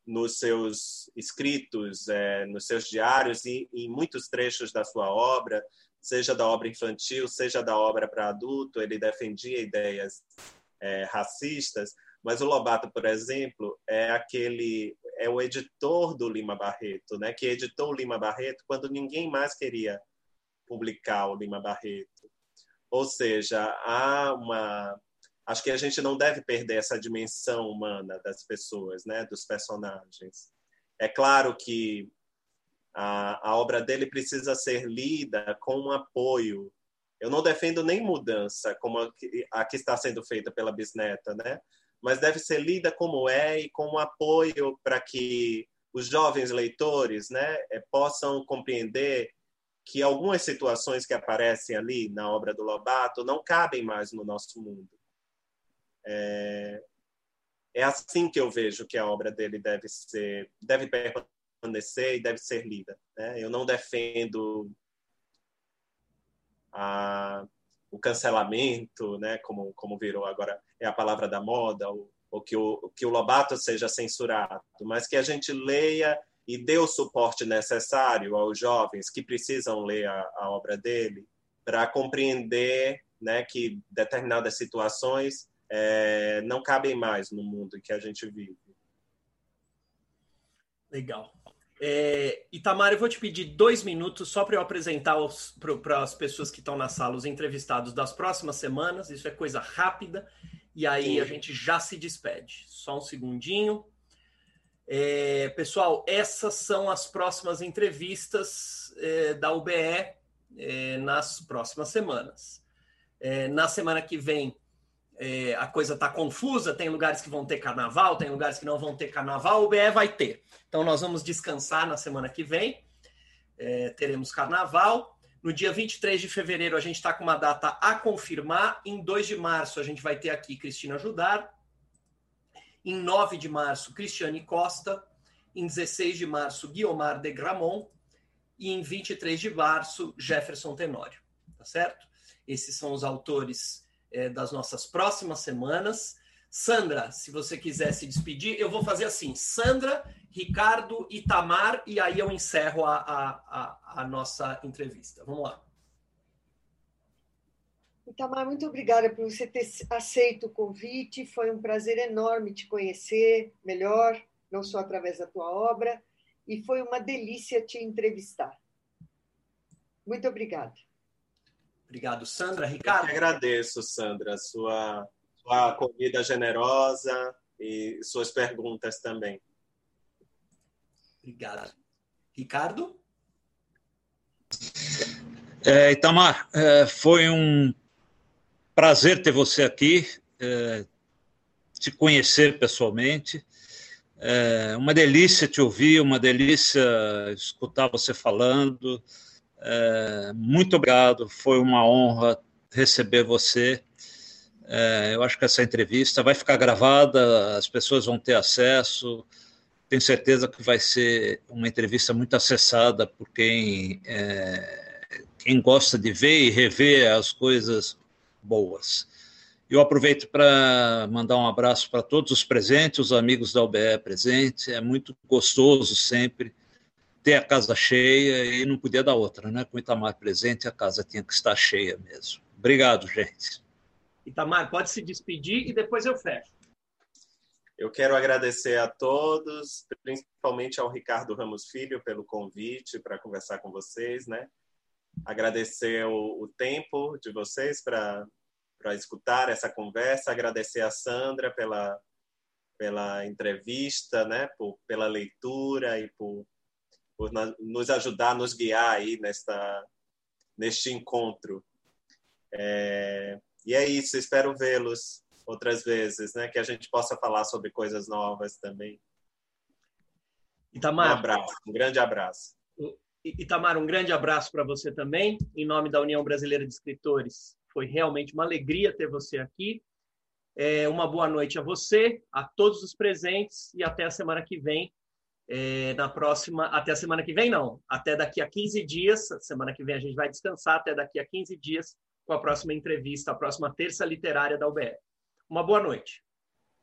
Speaker 3: nos seus escritos, é, nos seus diários e em muitos trechos da sua obra, seja da obra infantil, seja da obra para adulto, ele defendia ideias é, racistas. Mas o Lobato, por exemplo, é aquele é o editor do Lima Barreto, né? Que editou o Lima Barreto quando ninguém mais queria publicar o Lima Barreto. Ou seja, há uma. Acho que a gente não deve perder essa dimensão humana das pessoas, né, dos personagens. É claro que a, a obra dele precisa ser lida com um apoio. Eu não defendo nem mudança, como a que, a que está sendo feita pela bisneta, né? mas deve ser lida como é e com um apoio para que os jovens leitores né, eh, possam compreender que algumas situações que aparecem ali na obra do Lobato não cabem mais no nosso mundo. É, é assim que eu vejo que a obra dele deve ser, deve permanecer e deve ser lida. Né? Eu não defendo a, o cancelamento, né? como, como virou agora é a palavra da moda, ou, ou que, o, que o Lobato seja censurado, mas que a gente leia e dê o suporte necessário aos jovens que precisam ler a, a obra dele para compreender né, que determinadas situações é, não cabem mais no mundo em que a gente vive.
Speaker 1: Legal. É, Itamar, eu vou te pedir dois minutos só para eu apresentar para as pessoas que estão na sala os entrevistados das próximas semanas. Isso é coisa rápida. E aí Sim. a gente já se despede. Só um segundinho. É, pessoal, essas são as próximas entrevistas é, da UBE é, nas próximas semanas. É, na semana que vem, é, a coisa está confusa, tem lugares que vão ter carnaval, tem lugares que não vão ter carnaval, o UBE vai ter. Então, nós vamos descansar na semana que vem. é, teremos carnaval. No dia 23 de fevereiro, a gente está com uma data a confirmar. Em 2 de março, a gente vai ter aqui Cristina Judar. Em 9 de março, Cristiane Costa. Em 16 de março, Guiomar de Gramont. E em 23 de março, Jefferson Tenório. Tá certo? Esses são os autores é, das nossas próximas semanas. Sandra, se você quiser se despedir, eu vou fazer assim: Sandra, Ricardo, Itamar, e aí eu encerro a, a, a, a nossa entrevista. Vamos lá.
Speaker 4: Itamar, muito obrigada por você ter aceito o convite. Foi um prazer enorme te conhecer melhor, não só através da tua obra, e foi uma delícia te entrevistar. Muito obrigada.
Speaker 1: Obrigado, Sandra. Ricardo?
Speaker 3: Eu agradeço, Sandra, sua sua acolhida generosa e suas perguntas também.
Speaker 1: Obrigado. Ricardo?
Speaker 5: É, Itamar, é, foi um prazer ter você aqui, é, te conhecer pessoalmente. É uma delícia te ouvir, uma delícia escutar você falando. É, muito obrigado, foi uma honra receber você. É, eu acho que essa entrevista vai ficar gravada, as pessoas vão ter acesso. Tenho certeza que vai ser uma entrevista muito acessada por quem, é, quem gosta de ver e rever as coisas boas. Eu aproveito para mandar um abraço para todos os presentes, os amigos da UBE presentes. É muito gostoso sempre ter a casa cheia e não podia dar outra, né? Com o Itamar presente, a casa tinha que estar cheia mesmo. Obrigado, gente.
Speaker 1: Itamar, pode se despedir e depois eu fecho.
Speaker 3: Eu quero agradecer a todos, principalmente ao Ricardo Ramos Filho pelo convite para conversar com vocês, né? Agradecer o, o tempo de vocês para para escutar essa conversa, agradecer a Sandra pela pela entrevista, né? Por, pela leitura e por, por nos ajudar, nos guiar aí nesta neste encontro. É, e é isso, espero vê-los outras vezes, né? Que a gente possa falar sobre coisas novas também.
Speaker 1: Itamar,
Speaker 3: um abraço, um grande abraço.
Speaker 1: Itamar, um grande abraço para você também, em nome da União Brasileira de Escritores. Foi realmente uma alegria ter você aqui. É, uma boa noite a você, a todos os presentes e até a semana que vem. É, na próxima, até a semana que vem, não, até daqui a 15 dias. Semana que vem a gente vai descansar, até daqui a 15 dias com a próxima entrevista, a próxima terça literária da UBE. Uma boa noite.